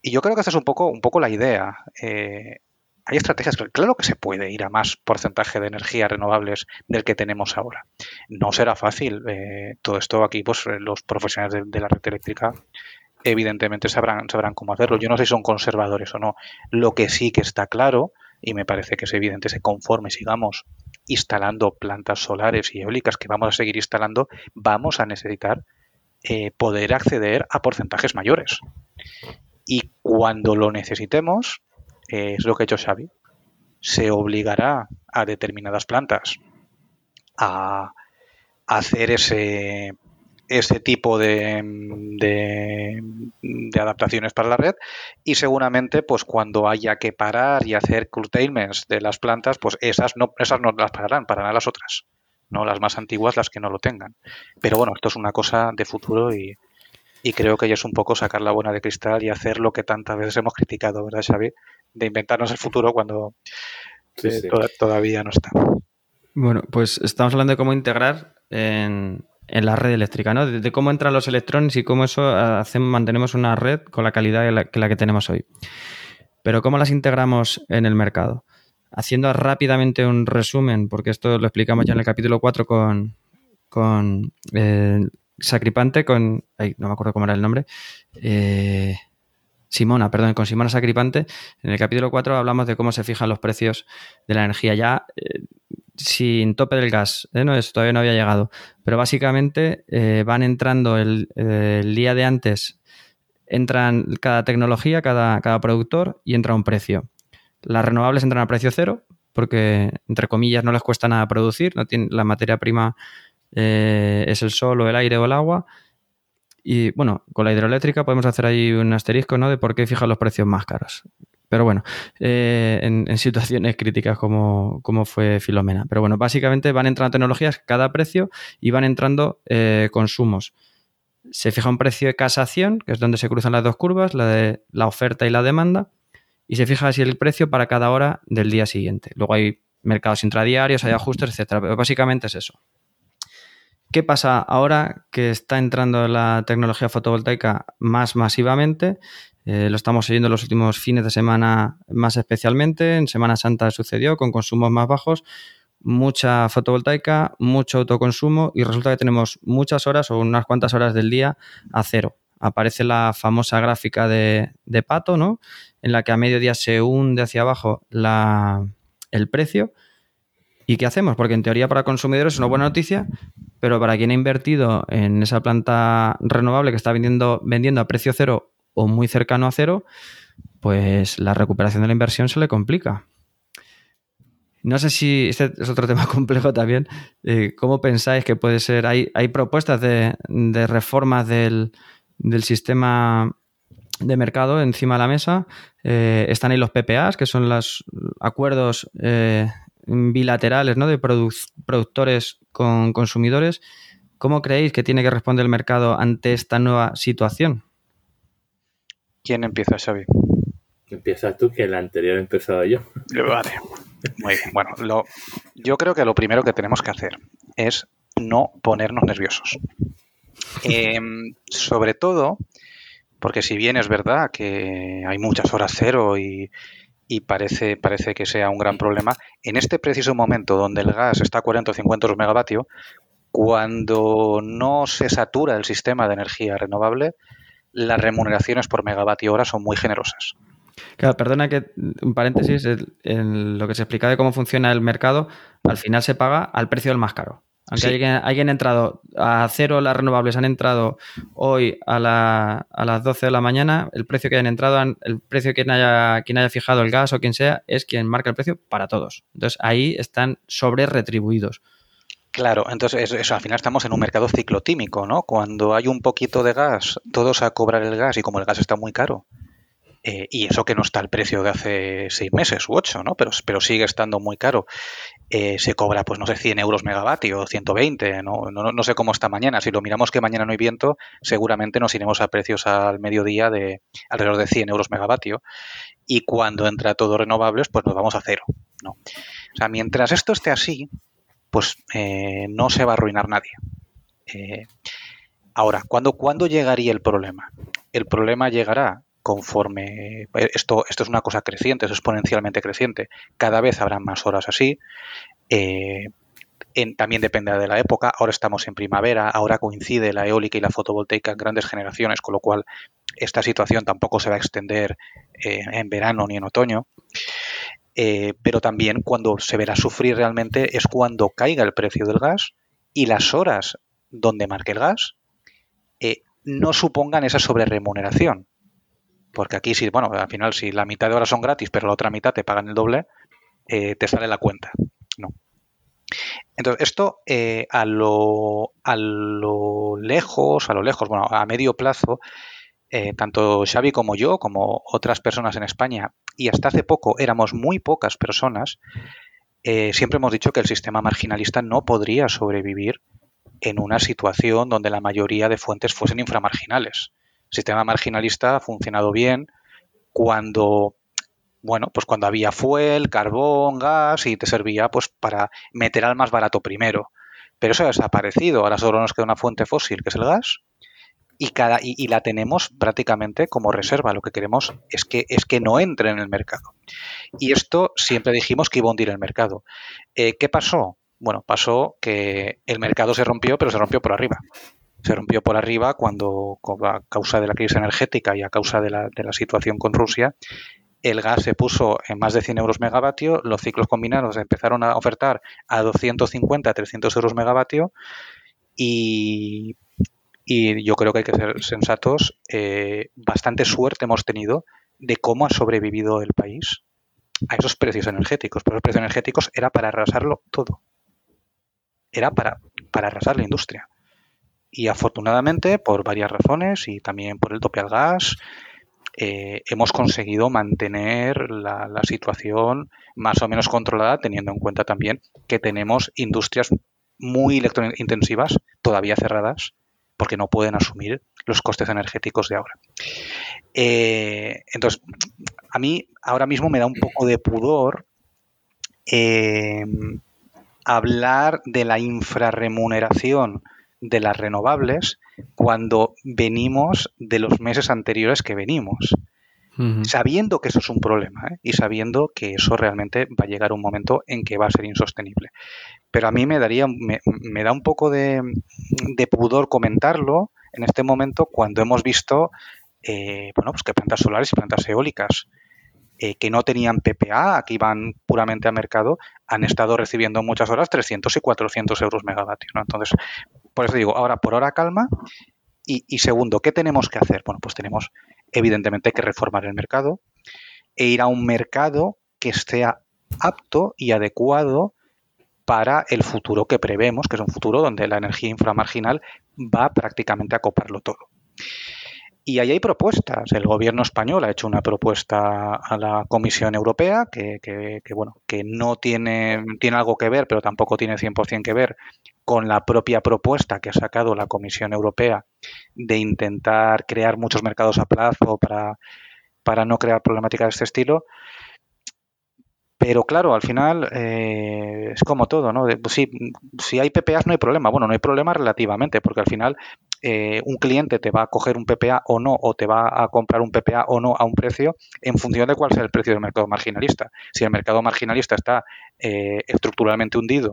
y yo creo que esa es un poco, la idea. Eh, hay estrategias, claro que se puede ir a más porcentaje de energías renovables del que tenemos ahora. No será fácil. Eh, todo esto aquí, pues los profesionales de, la red eléctrica evidentemente sabrán, sabrán cómo hacerlo. Yo no sé si son conservadores o no. Lo que sí que está claro, y me parece que es evidente, se conforme sigamos instalando plantas solares y eólicas que vamos a seguir instalando, vamos a necesitar eh, poder acceder a porcentajes mayores. Y cuando lo necesitemos, eh, es lo que ha hecho Xavi, se obligará a determinadas plantas a, hacer ese, ese tipo de, de, adaptaciones para la red y seguramente pues cuando haya que parar y hacer curtailments de las plantas pues esas no, esas no las pararán, pararán las otras no las más antiguas las que no lo tengan. Pero bueno, esto es una cosa de futuro y, creo que ya es un poco sacar la buena de cristal y hacer lo que tantas veces hemos criticado, ¿verdad, Xavi? De inventarnos el futuro cuando eh, todavía no está. Bueno, pues estamos hablando de cómo integrar en, la red eléctrica, ¿no? De, cómo entran los electrones y cómo eso hacemos, mantenemos una red con la calidad que la que tenemos hoy. Pero ¿cómo las integramos en el mercado? Haciendo rápidamente un resumen, porque esto lo explicamos ya en el capítulo 4 con, con eh, Sacripante, con. no me acuerdo cómo era el nombre. Eh, Simona, perdón, con Simona Sacripante. En el capítulo 4 hablamos de cómo se fijan los precios de la energía ya eh, sin tope del gas. No, eso todavía no había llegado. Pero básicamente van entrando el, día de antes, entran cada tecnología, cada, cada productor y entra un precio. Las renovables entran a precio cero porque, entre comillas, no les cuesta nada producir, no tienen, la materia prima eh, es el sol o el aire o el agua. Y bueno, con la hidroeléctrica podemos hacer ahí un asterisco ¿no? de por qué fijan los precios más caros. Pero bueno, eh, en, situaciones críticas como, como, fue Filomena. Pero bueno, básicamente van entrando tecnologías cada precio y van entrando eh, consumos. Se fija un precio de casación, que es donde se cruzan las dos curvas, la de la oferta y la demanda y se fija así el precio para cada hora del día siguiente. Luego hay mercados intradiarios, hay ajustes, etcétera. Pero básicamente es eso. ¿Qué pasa ahora que está entrando la tecnología fotovoltaica más masivamente? Eh, lo estamos siguiendo los últimos fines de semana más especialmente. En Semana Santa sucedió con consumos más bajos, mucha fotovoltaica, mucho autoconsumo y resulta que tenemos muchas horas o unas cuantas horas del día a cero aparece la famosa gráfica de, Pato, ¿no? En la que a mediodía se hunde hacia abajo el precio. ¿Y qué hacemos? Porque en teoría para consumidores es una buena noticia, pero para quien ha invertido en esa planta renovable que está vendiendo, vendiendo a precio cero o muy cercano a cero, pues la recuperación de la inversión se le complica. No sé si este es otro tema *laughs* complejo también. Eh, ¿Cómo pensáis que puede ser? Hay, hay propuestas de, de reformas del, del sistema de mercado encima de la mesa. Eh, están ahí los PPAs, que son los acuerdos eh, bilaterales ¿no? de productores con consumidores. ¿Cómo creéis que tiene que responder el mercado ante esta nueva situación? ¿Quién empieza, Xavi? Empieza tú, que el anterior he empezado yo. Vale. Muy bien. Bueno, lo, yo creo que lo primero que tenemos que hacer es no ponernos nerviosos. Em, sobre todo, porque si bien es verdad que hay muchas horas cero y, parece, parece que sea un gran problema, en este preciso momento donde el gas está a 40 o 50 euros megavatio, cuando no se satura el sistema de energía renovable, las remuneraciones por megavatio hora son muy generosas. Claro, perdona que un paréntesis, en lo que se explica de cómo funciona el mercado, al final se paga al precio del más caro. Aunque alguien, haya entrado a cero, las renovables han entrado hoy a, las 12 de la mañana, el precio que hayan entrado, el precio que quien haya, quien haya fijado el gas o quien sea, es quien marca el precio para todos. Entonces ahí están sobre retribuidos. Claro, entonces eso, al final estamos en un mercado ciclotímico, ¿no? Cuando hay un poquito de gas, todos a cobrar el gas y como el gas está muy caro, eh, y eso que no está el precio de hace seis meses u ocho, ¿no? Pero, pero sigue estando muy caro. Eh, se cobra, pues no sé, 100 euros megavatio, 120, ¿no? No, no sé cómo está mañana. Si lo miramos que mañana no hay viento, seguramente nos iremos a precios al mediodía de alrededor de 100 euros megavatio. Y cuando entra todo renovables, pues nos vamos a cero, ¿no? O sea, mientras esto esté así, pues eh, no se va a arruinar nadie. ahora, ¿cuándo, ¿cuándo llegaría el problema? El problema llegará conforme eh, esto, esto es una cosa creciente, es exponencialmente creciente, cada vez habrá más horas así. Eh, también depende de la época. Ahora estamos en primavera, ahora coincide la eólica y la fotovoltaica en grandes generaciones, con lo cual esta situación tampoco se va a extender eh, en verano ni en otoño. pero también cuando se verá sufrir realmente es cuando caiga el precio del gas y las horas donde marque el gas no supongan esa sobreremuneración. Porque aquí, si, bueno, al final, si la mitad de horas son gratis, pero la otra mitad te pagan el doble, eh, te sale la cuenta. No. Entonces, esto eh, a, lo, a lo lejos, a lo lejos, bueno, a medio plazo, eh, tanto Xavi como yo, como otras personas en España, y hasta hace poco éramos muy pocas personas, siempre hemos dicho que el sistema marginalista no podría sobrevivir en una situación donde la mayoría de fuentes fuesen inframarginales sistema marginalista ha funcionado bien cuando bueno, pues cuando había fuel, carbón, gas y te servía pues para meter al más barato primero. Pero eso ha desaparecido. Ahora solo nos queda una fuente fósil, que es el gas, y, cada, y, la tenemos prácticamente como reserva. Lo que queremos es que, es que no entre en el mercado. Y esto siempre dijimos que iba a hundir el mercado. Eh, ¿Qué pasó? Bueno, pasó que el mercado se rompió, pero se rompió por arriba se rompió por arriba cuando, a causa de la crisis energética y a causa de la, de la situación con Rusia, el gas se puso en más de 100 euros megavatio, los ciclos combinados empezaron a ofertar a 250, 300 euros megavatio y, yo creo que hay que ser sensatos. Eh, bastante suerte hemos tenido de cómo ha sobrevivido el país a esos precios energéticos. Pero los precios energéticos era para arrasarlo todo. Era para, para arrasar la industria. Y afortunadamente, por varias razones y también por el tope al gas, eh, hemos conseguido mantener la, situación más o menos controlada, teniendo en cuenta también que tenemos industrias muy electrointensivas todavía cerradas porque no pueden asumir los costes energéticos de ahora. Eh, entonces, a mí ahora mismo me da un poco de pudor eh, hablar de la infrarremuneración de las renovables cuando venimos de los meses anteriores que venimos. Sabiendo que eso es un problema ¿eh? y sabiendo que eso realmente va a llegar un momento en que va a ser insostenible. Pero a mí me daría, me, da un poco de, pudor comentarlo en este momento cuando hemos visto eh, bueno, pues que plantas solares y plantas eólicas eh, que no tenían PPA, que iban puramente a mercado, han estado recibiendo muchas horas 300 y 400 euros megavatio. Entonces, por eso digo, ahora por hora calma. Y, segundo, ¿qué tenemos que hacer? Bueno, pues tenemos evidentemente que reformar el mercado e ir a un mercado que esté apto y adecuado para el futuro que prevemos, que es un futuro donde la energía inframarginal va prácticamente a coparlo todo. Y ahí hay propuestas. El gobierno español ha hecho una propuesta a la Comisión Europea que, bueno, que no tiene, tiene algo que ver, pero tampoco tiene 100% que ver con la propia propuesta que ha sacado la Comisión Europea de intentar crear muchos mercados a plazo para, para no crear problemática de este estilo. Pero claro, al final eh, es como todo, ¿no? Pues si hay PPAs no hay problema. Bueno, no hay problema relativamente, porque al final eh, un cliente te va a coger un PPA o no, o te va a comprar un PPA o no a un precio en función de cuál sea el precio del mercado marginalista. Si el mercado marginalista está eh, estructuralmente hundido,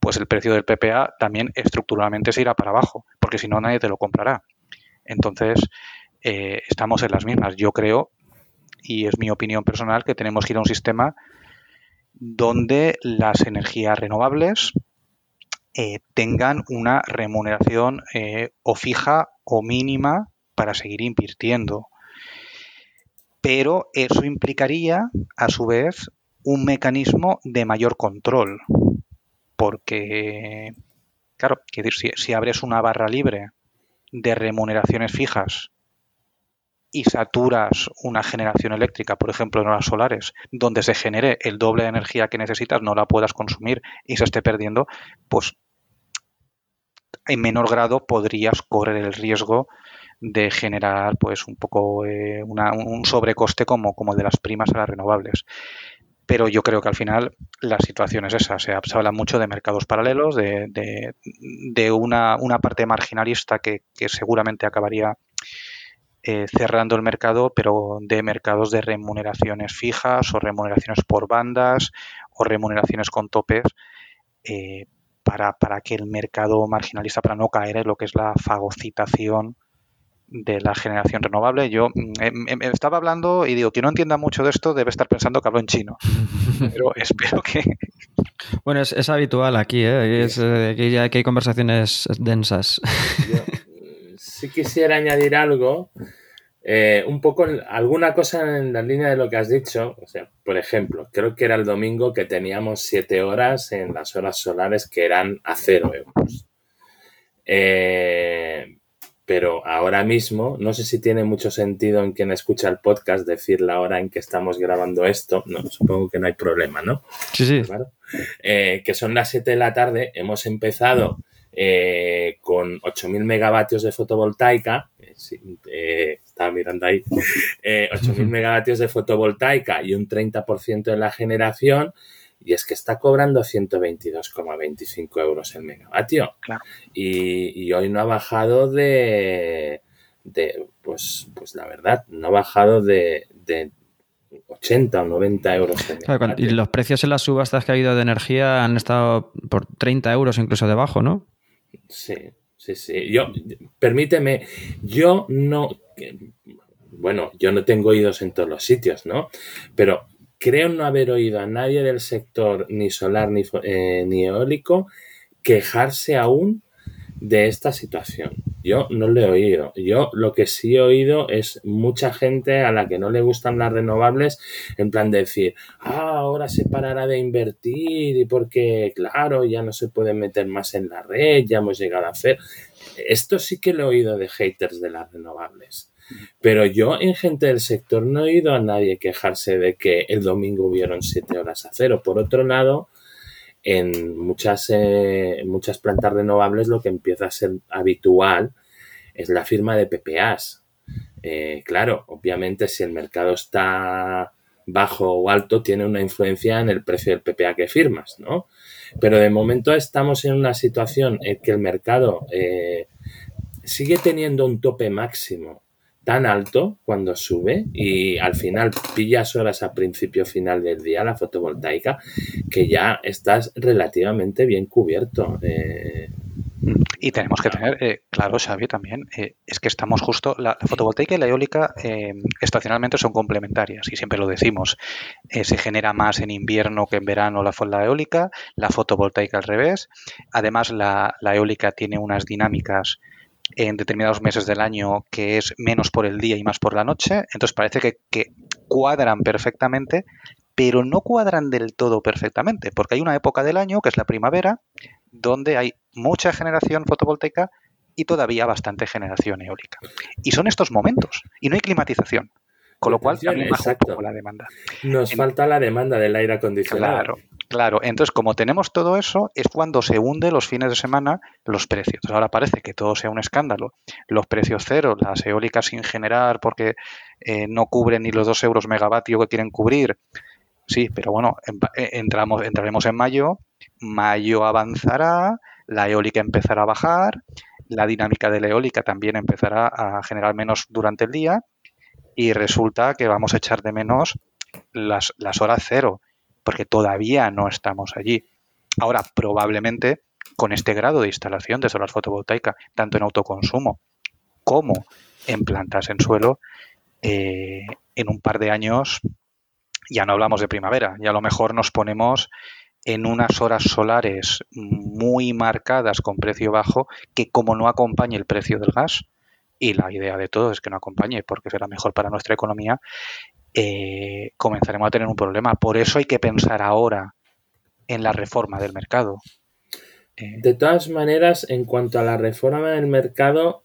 pues el precio del PPA también estructuralmente se irá para abajo, porque si no nadie te lo comprará. Entonces, estamos en las mismas. Yo creo, y es mi opinión personal, que tenemos que ir a un sistema donde las energías renovables eh, tengan una remuneración eh, o fija o mínima para seguir invirtiendo. Pero eso implicaría, a su vez, un mecanismo de mayor control. Porque, claro, si, si abres una barra libre de remuneraciones fijas y saturas una generación eléctrica, por ejemplo en las solares, donde se genere el doble de energía que necesitas, no la puedas consumir y se esté perdiendo, pues en menor grado podrías correr el riesgo de generar pues un poco eh, un sobrecoste como, como el de las primas a las renovables. Pero yo creo que al final la situación es esa. Se, habla mucho de mercados paralelos, de, de, una, una, parte marginalista que, seguramente acabaría eh, cerrando el mercado, pero de mercados de remuneraciones fijas o remuneraciones por bandas o remuneraciones con topes eh, para, para, que el mercado marginalista, para no caer en lo que es la fagocitación de la generación renovable. Yo em, estaba hablando y digo, que no entienda mucho de esto debe estar pensando que hablo en chino, *laughs* pero espero que... *laughs* Bueno, es, habitual aquí, ¿eh? Es, aquí ya hay conversaciones densas si *laughs* quisiera añadir algo, eh, un poco alguna cosa en la línea de lo que has dicho. O sea, por ejemplo, creo que era el domingo que teníamos siete horas en las horas solares que eran a cero euros. Eh, pero ahora mismo, no sé si tiene mucho sentido en quien escucha el podcast decir la hora en que estamos grabando esto. No, supongo que no hay problema, ¿no? Sí, sí. Eh, que son las 7 de la tarde, hemos empezado eh, con 8.000 megavatios de fotovoltaica, eh, eh, estaba mirando ahí, 8.000 megavatios de fotovoltaica y un 30% de la generación, y es que está cobrando 122,25 euros el megavatio. Y, hoy no ha bajado de, pues, pues la verdad, no ha bajado de, 80 o 90 euros. y los precios en las subastas que ha habido de energía han estado por 30 euros incluso debajo, ¿no? Sí, sí, sí. Yo, permíteme, yo no, bueno, yo no tengo oídos en todos los sitios, ¿no? Pero creo no haber oído a nadie del sector ni solar ni, eh, ni eólico quejarse aún de esta situación. Yo no lo he oído. Yo lo que sí he oído es mucha gente a la que no le gustan las renovables, en plan de decir, ah, ahora se parará de invertir y porque, claro, ya no se puede meter más en la red, ya hemos llegado a hacer. Esto sí que lo he oído de haters de las renovables. Pero yo en gente del sector no he oído a nadie quejarse de que el domingo hubieron siete horas a cero. Por otro lado, en muchas, eh, muchas plantas renovables lo que empieza a ser habitual es la firma de PPAs. Eh, claro, obviamente si el mercado está bajo o alto tiene una influencia en el precio del PPA que firmas, ¿no? Pero de momento estamos en una situación en que el mercado eh, sigue teniendo un tope máximo tan alto cuando sube y al final pillas horas a principio final del día la fotovoltaica que ya estás relativamente bien cubierto. Eh. y tenemos que tener, eh, claro, Xavi, también, eh, es que estamos justo, la, fotovoltaica y la eólica estacionalmente son complementarias y siempre lo decimos. se genera más en invierno que en verano la, la eólica, la fotovoltaica al revés. Además, la, la eólica tiene unas dinámicas en determinados meses del año que es menos por el día y más por la noche. Entonces parece que, cuadran perfectamente, pero no cuadran del todo perfectamente, porque hay una época del año, que es la primavera, donde hay mucha generación fotovoltaica y todavía bastante generación eólica. Y son estos momentos, y no hay climatización. Con lo cual también baja exacto. un poco la demanda. Nos falta la demanda del aire acondicionado. Claro, claro. Entonces, como tenemos todo eso, es cuando se hunde los fines de semana los precios. Ahora parece que todo sea un escándalo. Los precios cero, las eólicas sin generar porque eh, no cubren ni los dos euros megavatio que quieren cubrir. Sí, pero bueno, en- eh, entramos, entraremos en mayo, mayo avanzará, la eólica empezará a bajar, la dinámica de la eólica también empezará a generar menos durante el día y resulta que vamos a echar de menos las, las horas cero, porque todavía no estamos allí. Ahora, probablemente con este grado de instalación de solar fotovoltaica, tanto en autoconsumo como en plantas en suelo, eh, en un par de años ya no hablamos de primavera, ya a lo mejor nos ponemos en unas horas solares muy marcadas con precio bajo que como no acompañe el precio del gas, y la idea de todo es que no acompañe porque será mejor para nuestra economía, eh, comenzaremos a tener un problema. Por eso hay que pensar ahora en la reforma del mercado. Eh, De todas maneras, en cuanto a la reforma del mercado,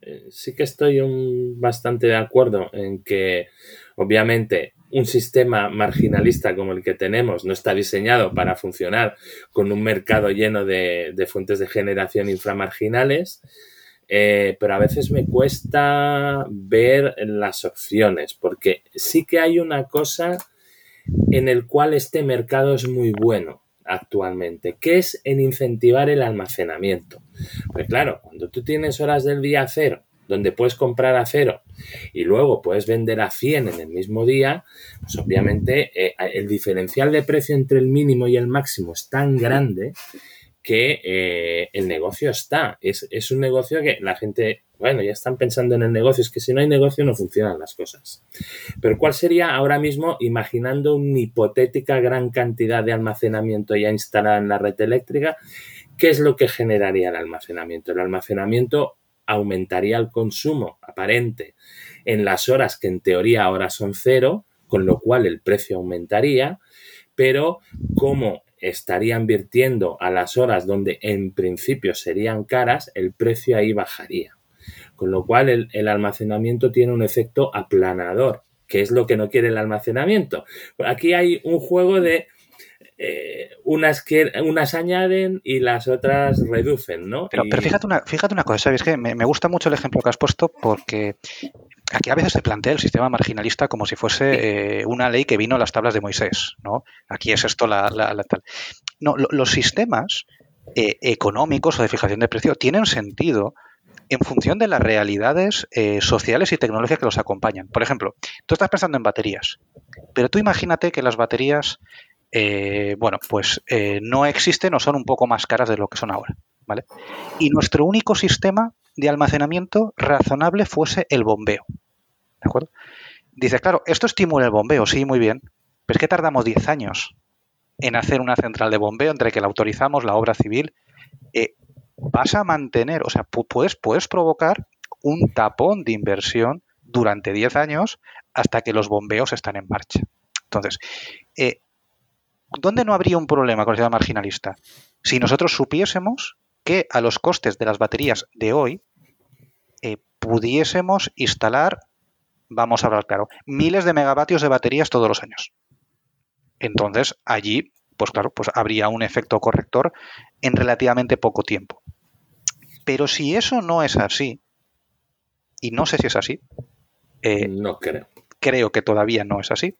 eh, sí que estoy un- bastante de acuerdo en que, obviamente, un sistema marginalista como el que tenemos no está diseñado para funcionar con un mercado lleno de, de fuentes de generación inframarginales, eh, pero a veces me cuesta ver las opciones, porque sí que hay una cosa en el cual este mercado es muy bueno actualmente, que es en incentivar el almacenamiento. Pues claro, cuando tú tienes horas del día cero, donde puedes comprar a cero y luego puedes vender a 100 en el mismo día, pues obviamente eh, el diferencial de precio entre el mínimo y el máximo es tan grande que eh, el negocio está. Es, es un negocio que la gente, bueno, ya están pensando en el negocio, es que si no hay negocio no funcionan las cosas. Pero ¿cuál sería ahora mismo, imaginando una hipotética gran cantidad de almacenamiento ya instalada en la red eléctrica, qué es lo que generaría el almacenamiento? El almacenamiento aumentaría el consumo aparente en las horas que en teoría ahora son cero, con lo cual el precio aumentaría, pero como estaría invirtiendo a las horas donde en principio serían caras, el precio ahí bajaría. Con lo cual el, el almacenamiento tiene un efecto aplanador, que es lo que no quiere el almacenamiento. Aquí hay un juego de eh, unas que unas añaden y las otras reducen, ¿no? Pero, y... pero fíjate, una, fíjate una cosa, ¿sabes? Que me, me, gusta mucho el ejemplo que has puesto porque aquí a veces se plantea el sistema marginalista como si fuese eh, una ley que vino a las tablas de Moisés, ¿no? Aquí es esto la, la, la tal. No, lo, los sistemas eh, económicos o de fijación de precio tienen sentido en función de las realidades eh, sociales y tecnológicas que los acompañan. Por ejemplo, tú estás pensando en baterías, pero tú imagínate que las baterías eh, bueno, pues eh, no existen o son un poco más caras de lo que son ahora, ¿vale? Y nuestro único sistema de almacenamiento razonable fuese el bombeo, ¿de acuerdo? Dice, claro, esto estimula el bombeo, sí, muy bien, pero es que tardamos 10 años en hacer una central de bombeo entre que la autorizamos, la obra civil. Eh, vas a mantener, o sea, puedes, puedes provocar un tapón de inversión durante 10 años hasta que los bombeos están en marcha. Entonces, eh, ¿dónde no habría un problema con el sistema marginalista? Si nosotros supiésemos que a los costes de las baterías de hoy eh, pudiésemos instalar, vamos a hablar claro, miles de megavatios de baterías todos los años. Entonces, allí, pues claro, pues habría un efecto corrector en relativamente poco tiempo. Pero si eso no es así, y no sé si es así, eh, no creo. Creo que todavía no es así.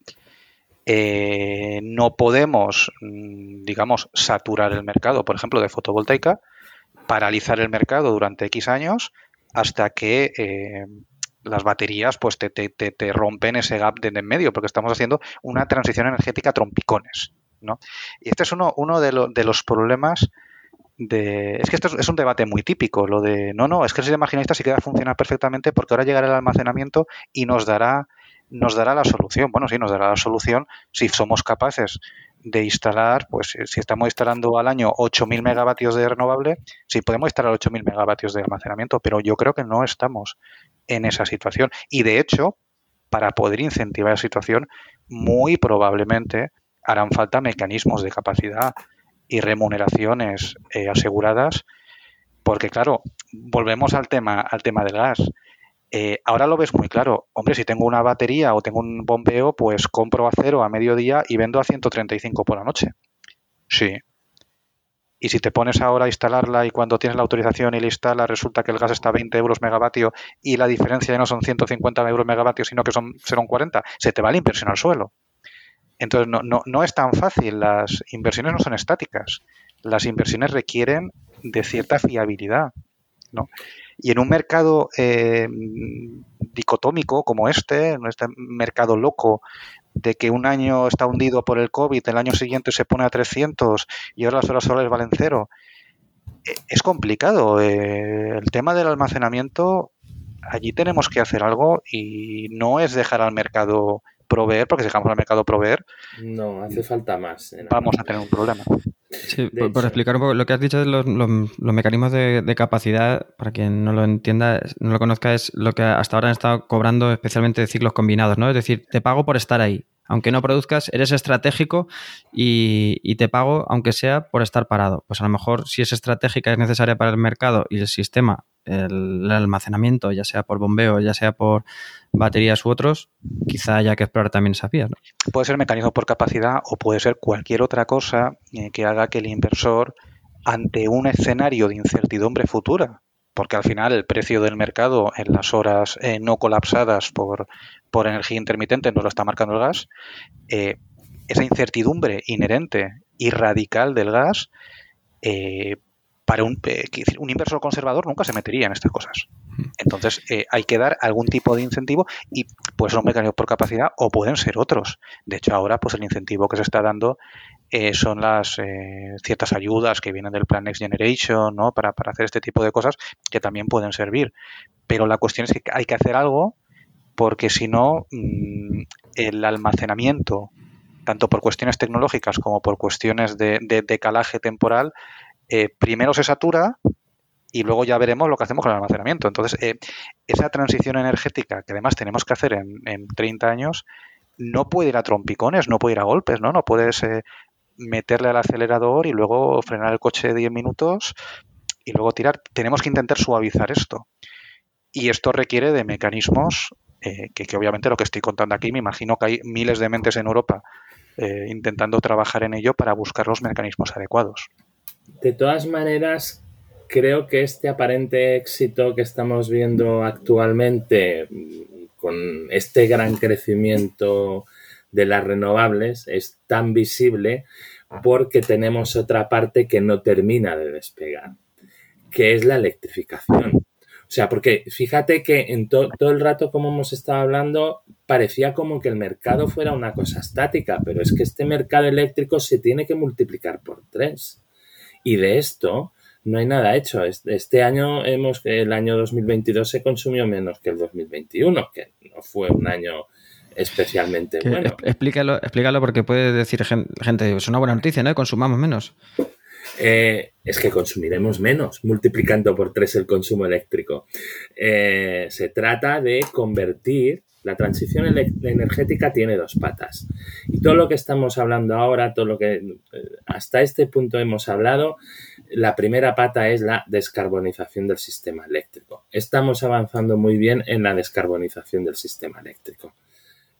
Eh, no podemos, mm, digamos, saturar el mercado, por ejemplo, de fotovoltaica, paralizar el mercado durante X años hasta que eh, las baterías pues te, te, te, te, rompen ese gap de en medio, porque estamos haciendo una transición energética trompicones. ¿no? Y este es uno, uno de, lo, de, los problemas de... Es que esto es, un debate muy típico, lo de, no, no, es que el sistema marginalista sí que va a funcionar perfectamente porque ahora llegará el almacenamiento y nos dará nos dará la solución. Bueno, sí, nos dará la solución si somos capaces de instalar, pues si estamos instalando al año 8.000 megavatios de renovable, sí podemos instalar 8.000 megavatios de almacenamiento, pero yo creo que no estamos en esa situación. Y de hecho, para poder incentivar esa situación, muy probablemente harán falta mecanismos de capacidad y remuneraciones eh, aseguradas, porque claro, volvemos al tema, al tema del gas Eh, ahora lo ves muy claro. Hombre, si tengo una batería o tengo un bombeo, pues compro acero a mediodía y vendo a 135 por la noche. Sí. Y si te pones ahora a instalarla y cuando tienes la autorización y la instalas, resulta que el gas está a 20 euros megavatio y la diferencia ya no son 150 euros megavatio, sino que son, serán 40, se te va la inversión al suelo. Entonces, no, no, no es tan fácil. Las inversiones no son estáticas. Las inversiones requieren de cierta fiabilidad. ¿no? Y en un mercado eh, dicotómico como este, en este mercado loco de que un año está hundido por el COVID, el año siguiente se pone a 300 y ahora las horas solares valen cero, eh, es complicado. Eh, el tema del almacenamiento, allí tenemos que hacer algo y no es dejar al mercado proveer, porque si dejamos al mercado proveer, no, hace falta más. Vamos a tener un problema. Sí, por, explicar un poco lo que has dicho de los, mecanismos de, capacidad, para quien no lo entienda, no lo conozca, es lo que hasta ahora han estado cobrando especialmente de ciclos combinados, ¿no? Es decir, te pago por estar ahí. Aunque no produzcas, eres estratégico y, te pago, aunque sea por estar parado. Pues a lo mejor si es estratégica, es necesaria para el mercado y el sistema, el, almacenamiento, ya sea por bombeo, ya sea por baterías u otros, quizá haya que explorar también esa vía. Puede ser mecanismo por capacidad o puede ser cualquier otra cosa eh, que haga que el inversor, ante un escenario de incertidumbre futura, porque al final el precio del mercado en las horas eh, no colapsadas por, por energía intermitente nos lo está marcando el gas, eh, esa incertidumbre inherente y radical del gas, para un, un inversor conservador nunca se metería en estas cosas. Entonces eh, hay que dar algún tipo de incentivo y puede ser un mecanismo por capacidad o pueden ser otros. De hecho ahora pues el incentivo que se está dando eh, son las eh, ciertas ayudas que vienen del plan Next Generation ¿no? para, para hacer este tipo de cosas que también pueden servir. Pero la cuestión es que hay que hacer algo porque si no mm, el almacenamiento tanto por cuestiones tecnológicas como por cuestiones de, de decalaje temporal, primero se satura y luego ya veremos lo que hacemos con el almacenamiento. Entonces, eh, esa transición energética que además tenemos que hacer en, en, 30 años no puede ir a trompicones, no puede ir a golpes, ¿no? No puedes eh, meterle al acelerador y luego frenar el coche 10 minutos y luego tirar. Tenemos que intentar suavizar esto. Y esto requiere de mecanismos eh, que, que, obviamente lo que estoy contando aquí, me imagino que hay miles de mentes en Europa intentando trabajar en ello para buscar los mecanismos adecuados. De todas maneras, creo que este aparente éxito que estamos viendo actualmente con este gran crecimiento de las renovables es tan visible porque tenemos otra parte que no termina de despegar, que es la electrificación. O sea, porque fíjate que en todo el rato como hemos estado hablando, parecía como que el mercado fuera una cosa estática, pero es que este mercado eléctrico se tiene que multiplicar por tres. Y de esto, no hay nada hecho. Este año hemos, el año 2022 se consumió menos que el 2021, que no fue un año especialmente bueno. Explícalo, explícalo porque puede decir gente, es una buena noticia, ¿no? Consumamos menos. Eh, es que consumiremos menos, multiplicando por tres el consumo eléctrico. Eh, se trata de convertir la transición energética tiene dos patas. Y todo lo que estamos hablando ahora, todo lo que eh, hasta este punto hemos hablado, la primera pata es la descarbonización del sistema eléctrico. Estamos avanzando muy bien en la descarbonización del sistema eléctrico.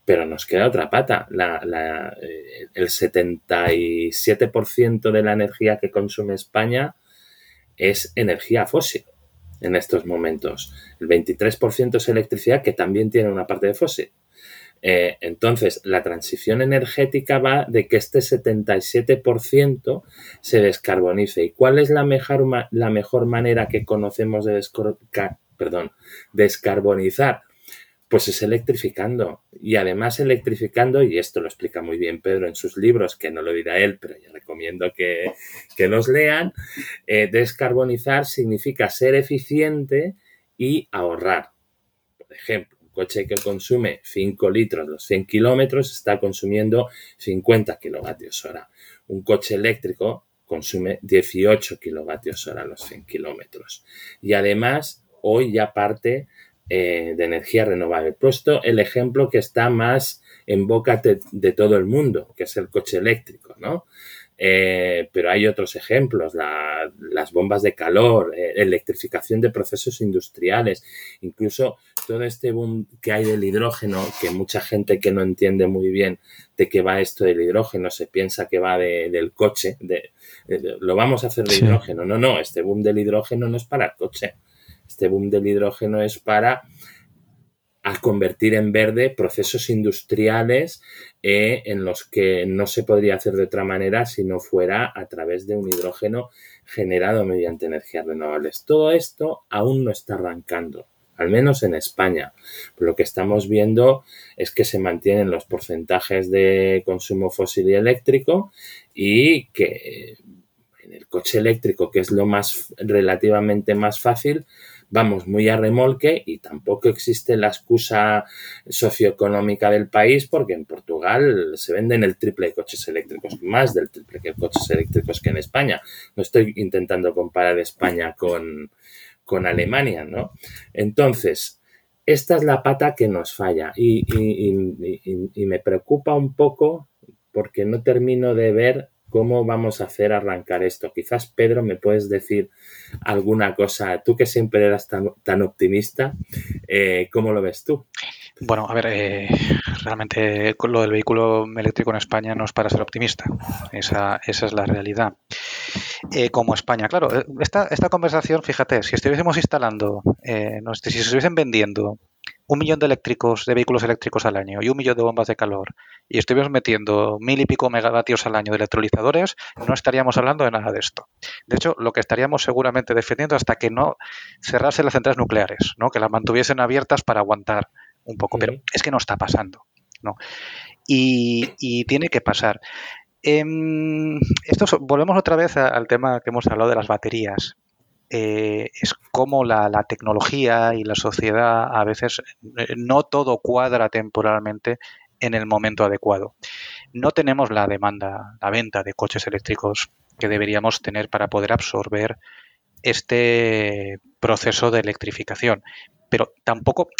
Pero nos queda otra pata. Eh, el 77% de la energía que consume España es energía fósil en estos momentos. El 23% es electricidad que también tiene una parte de fósil. Eh, entonces, la transición energética va de que este 77% se descarbonice. ¿Y cuál es la mejor, la mejor manera que conocemos de descarbonizar? Pues es electrificando. Y además electrificando, y esto lo explica muy bien Pedro en sus libros, que no lo dirá él, pero yo recomiendo que, que los lean, eh, descarbonizar significa ser eficiente y ahorrar. Por ejemplo, un coche que consume 5 litros los 100 kilómetros está consumiendo 50 kilovatios hora. Un coche eléctrico consume 18 kilovatios hora los 100 kilómetros. Y además, hoy ya parte eh, de energía renovable. He puesto el ejemplo que está más en boca de, todo el mundo, que es el coche eléctrico, ¿no? Eh, pero hay otros ejemplos, las bombas de calor, eh, electrificación de procesos industriales, incluso todo este boom que hay del hidrógeno, que mucha gente que no entiende muy bien de qué va esto del hidrógeno, se piensa que va del coche, de, lo vamos a hacer de hidrógeno. No, no, este boom del hidrógeno no es para el coche. Este boom del hidrógeno es para convertir en verde procesos industriales eh, en los que no se podría hacer de otra manera si no fuera a través de un hidrógeno generado mediante energías renovables. Todo esto aún no está arrancando, al menos en España. Lo que estamos viendo es que se mantienen los porcentajes de consumo fósil y eléctrico y que en el coche eléctrico, que es lo más relativamente más fácil, vamos muy a remolque y tampoco existe la excusa socioeconómica del país porque en Portugal se venden el triple de coches eléctricos, más del triple de coches eléctricos que en España. No estoy intentando comparar España con, con Alemania, ¿no? Entonces, esta es la pata que nos falla y, y me preocupa un poco porque no termino de ver ¿Cómo vamos a hacer arrancar esto? Quizás, Pedro, me puedes decir alguna cosa. Tú que siempre eras tan, optimista, eh, ¿cómo lo ves tú? Bueno, a ver, eh, realmente lo del vehículo eléctrico en España no es para ser optimista. Esa, es la realidad. Eh, como España, claro, esta, esta conversación, fíjate, si estuviésemos instalando, si se estuviesen vendiendo un millón de eléctricos, de vehículos eléctricos al año y un millón de bombas de calor y estuvimos metiendo mil y pico megavatios al año de electrolizadores, no estaríamos hablando de nada de esto. De hecho, lo que estaríamos seguramente defendiendo hasta que no cerrasen las centrales nucleares, ¿no? que las mantuviesen abiertas para aguantar un poco, pero es que no está pasando. ¿no? Y, tiene que pasar. Em, esto, volvemos otra vez al tema que hemos hablado de las baterías. Eh, es como la, tecnología y la sociedad a veces eh, no todo cuadra temporalmente en el momento adecuado. No tenemos la demanda, la venta de coches eléctricos que deberíamos tener para poder absorber este proceso de electrificación. Pero tampoco,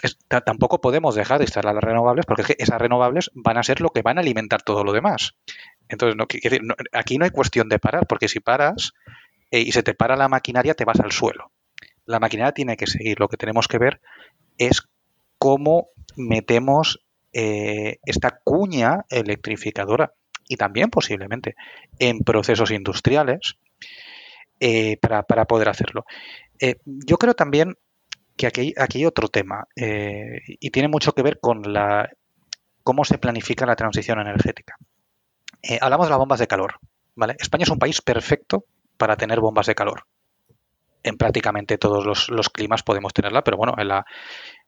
tampoco podemos dejar de instalar las renovables porque esas renovables van a ser lo que van a alimentar todo lo demás. Entonces, aquí no hay cuestión de parar, porque si paras, eh, y se te para la maquinaria, te vas al suelo. La maquinaria tiene que seguir. Lo que tenemos que ver es cómo metemos eh, esta cuña electrificadora y también posiblemente en procesos industriales eh, para, poder hacerlo. yo creo también que aquí, aquí hay otro tema y tiene mucho que ver con la, cómo se planifica la transición energética. hablamos de las bombas de calor. España es un país perfecto para tener bombas de calor. En prácticamente todos los, climas podemos tenerla, pero bueno, en la,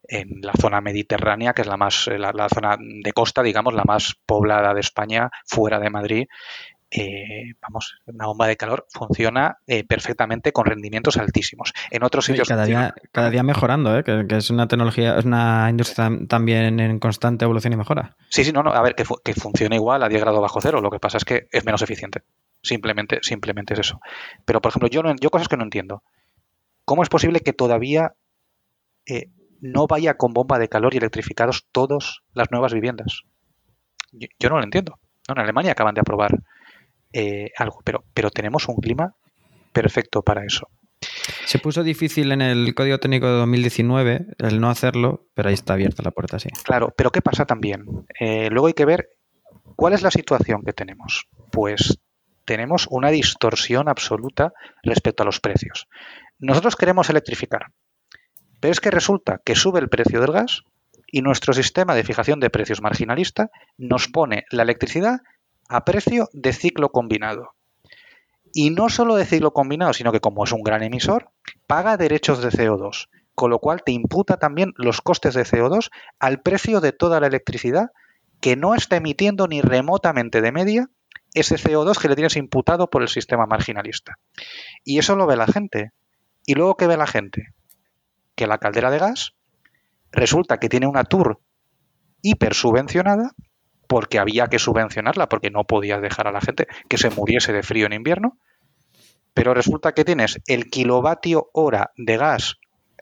en la zona mediterránea, que es la más, la, zona de costa, digamos, la más poblada de España, fuera de Madrid, eh, vamos, una bomba de calor funciona eh, perfectamente con rendimientos altísimos. En otros sitios. cada, día, cada día mejorando, ¿eh? que, es una tecnología, es una industria también en constante evolución y mejora. Sí, sí, no, no, a ver, que, que funciona igual a 10 grados bajo cero. Lo que pasa es que es menos eficiente. Simplemente, simplemente es eso. Pero, por ejemplo, yo, no, yo cosas que no entiendo. ¿Cómo es posible que todavía eh, no vaya con bomba de calor y electrificados todas las nuevas viviendas? Yo, no lo entiendo. en Alemania acaban de aprobar eh, algo, pero, pero tenemos un clima perfecto para eso. Se puso difícil en el Código Técnico de 2019 el no hacerlo, pero ahí está abierta la puerta, sí. Claro, pero ¿qué pasa también? Eh, luego hay que ver cuál es la situación que tenemos. Pues tenemos una distorsión absoluta respecto a los precios. Nosotros queremos electrificar, pero es que resulta que sube el precio del gas y nuestro sistema de fijación de precios marginalista nos pone la electricidad a precio de ciclo combinado. Y no solo de ciclo combinado, sino que como es un gran emisor, paga derechos de CO2, con lo cual te imputa también los costes de CO2 al precio de toda la electricidad que no está emitiendo ni remotamente de media ese CO2 que le tienes imputado por el sistema marginalista. Y eso lo ve la gente. ¿Y luego qué ve la gente? Que la caldera de gas resulta que tiene una tour hiper subvencionada porque había que subvencionarla, porque no podías dejar a la gente que se muriese de frío en invierno. Pero resulta que tienes el kilovatio hora de gas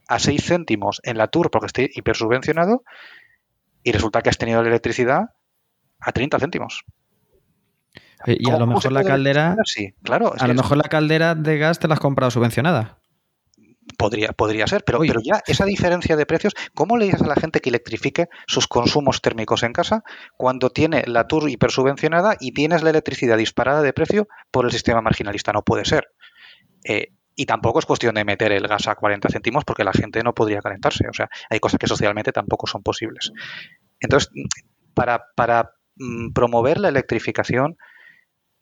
a 6 céntimos en la tour porque esté hiper subvencionado y resulta que has tenido la electricidad a 30 céntimos. Eh, y a lo mejor la caldera. Sí, claro. A lo mejor la caldera de gas te la has comprado subvencionada. Podría, podría ser, pero, pero ya esa diferencia de precios, ¿cómo le dices a la gente que electrifique sus consumos térmicos en casa cuando tiene la TUR hipersubvencionada y tienes la electricidad disparada de precio por el sistema marginalista? No puede ser. Eh, y tampoco es cuestión de meter el gas a 40 céntimos porque la gente no podría calentarse. O sea, hay cosas que socialmente tampoco son posibles. Entonces, para, para mm, promover la electrificación,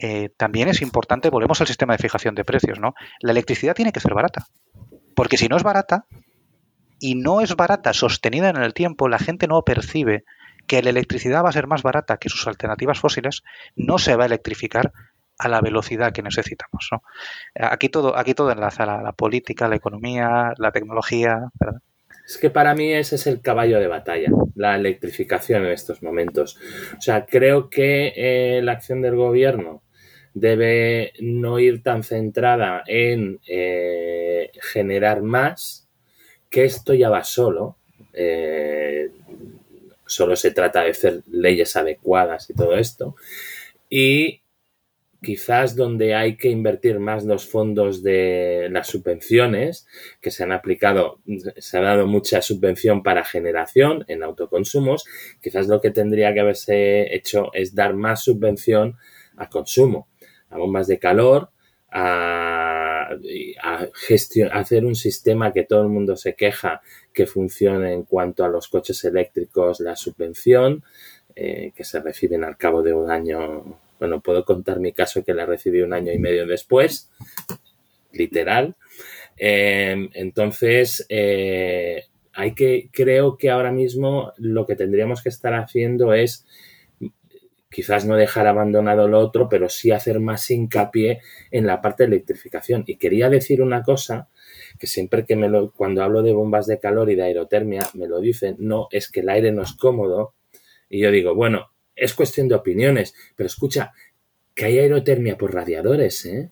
eh, también es importante, volvemos al sistema de fijación de precios, ¿no? La electricidad tiene que ser barata. Porque si no es barata, y no es barata sostenida en el tiempo, la gente no percibe que la electricidad va a ser más barata que sus alternativas fósiles, no se va a electrificar a la velocidad que necesitamos. ¿no? Aquí, todo, aquí todo enlaza la, política, la economía, la tecnología. Es que para mí ese es el caballo de batalla, la electrificación en estos momentos. O sea, creo que eh, la acción del gobierno debe no ir tan centrada en eh, generar más, que esto ya va solo. Eh, solo se trata de hacer leyes adecuadas y todo esto. Y quizás donde hay que invertir más los fondos de las subvenciones, que se han aplicado, se ha dado mucha subvención para generación en autoconsumos, quizás lo que tendría que haberse hecho es dar más subvención a consumo, a bombas de calor, a, a hacer un sistema que todo el mundo se queja que funcione en cuanto a los coches eléctricos, la subvención, eh, que se reciben al cabo de un año bueno, puedo contar mi caso que la recibí un año y medio después, literal. Eh, entonces, eh, hay que, creo que ahora mismo lo que tendríamos que estar haciendo es quizás no dejar abandonado lo otro, pero sí hacer más hincapié en la parte de electrificación. Y quería decir una cosa que siempre que me lo, cuando hablo de bombas de calor y de aerotermia, me lo dicen, no, es que el aire no es cómodo. Y yo digo, bueno, es cuestión de opiniones, pero escucha, que hay aerotermia por radiadores, ¿eh?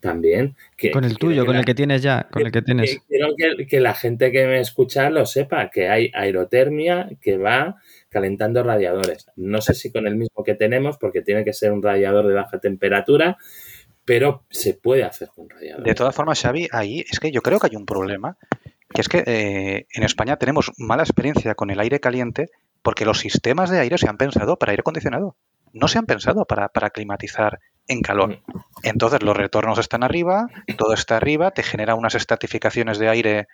También. Que, con el tuyo, con el que tienes ya, con el que tienes. Quiero que, la gente que me escucha lo sepa, que hay aerotermia que va calentando radiadores. No sé si con el mismo que tenemos, porque tiene que ser un radiador de baja temperatura, pero se puede hacer con radiadores. De todas formas, Xavi, ahí es que yo creo que hay un problema, que es que eh, en España tenemos mala experiencia con el aire caliente porque los sistemas de aire se han pensado para aire acondicionado no se han pensado para, para climatizar en calor. Mm. Entonces los retornos están arriba, todo está arriba, te genera unas estratificaciones de aire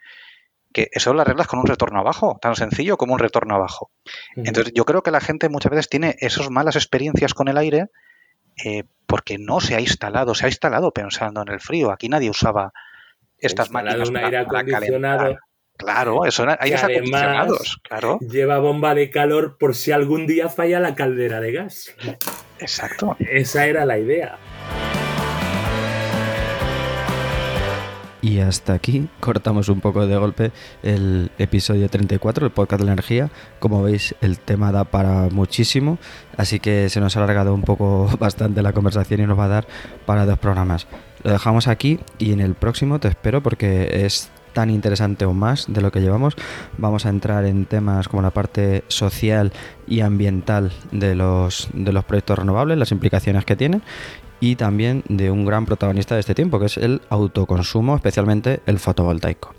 que eso lo arreglas con un retorno abajo, tan sencillo como un retorno abajo. Entonces yo creo que la gente muchas veces tiene esas malas experiencias con el aire eh, porque no se ha instalado, se ha instalado pensando en el frío. Aquí nadie usaba estas máquinas un aire acondicionado Claro, eso era, acondicionados, claro. Lleva bomba de calor por si algún día falla la caldera de gas. Exacto. Esa era la idea. Y hasta aquí cortamos un poco de golpe el episodio 34, el podcast de la energía. Como veis, el tema da para muchísimo, así que se nos ha alargado un poco *laughs* bastante la conversación y nos va a dar para dos programas. Lo dejamos aquí y en el próximo te espero porque es tan interesante o más de lo que llevamos. Vamos a entrar en temas como la parte social y ambiental de los, de los proyectos renovables, las implicaciones que tienen y también de un gran protagonista de este tiempo, que es el autoconsumo, especialmente el fotovoltaico.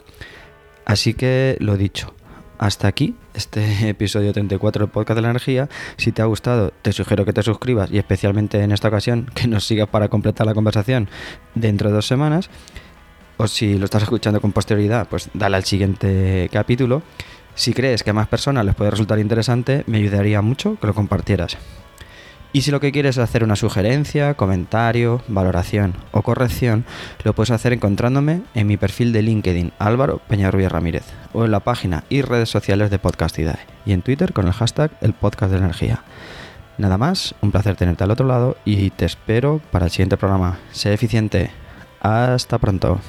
Así que lo dicho, hasta aquí este *laughs* episodio 34 del podcast de la energía. Si te ha gustado, te sugiero que te suscribas y especialmente en esta ocasión que nos sigas para completar la conversación dentro de dos semanas o si lo estás escuchando con posterioridad, pues dale al siguiente capítulo. Si crees que a más personas les puede resultar interesante, me ayudaría mucho que lo compartieras. Y si lo que quieres es hacer una sugerencia, comentario, valoración o corrección, lo puedes hacer encontrándome en mi perfil de LinkedIn Álvaro Peñarrubia Ramírez o en la página y redes sociales de Podcastidae y en Twitter con el hashtag el podcast de energía. Nada más, un placer tenerte al otro lado y te espero para el siguiente programa. Sé eficiente. Hasta pronto.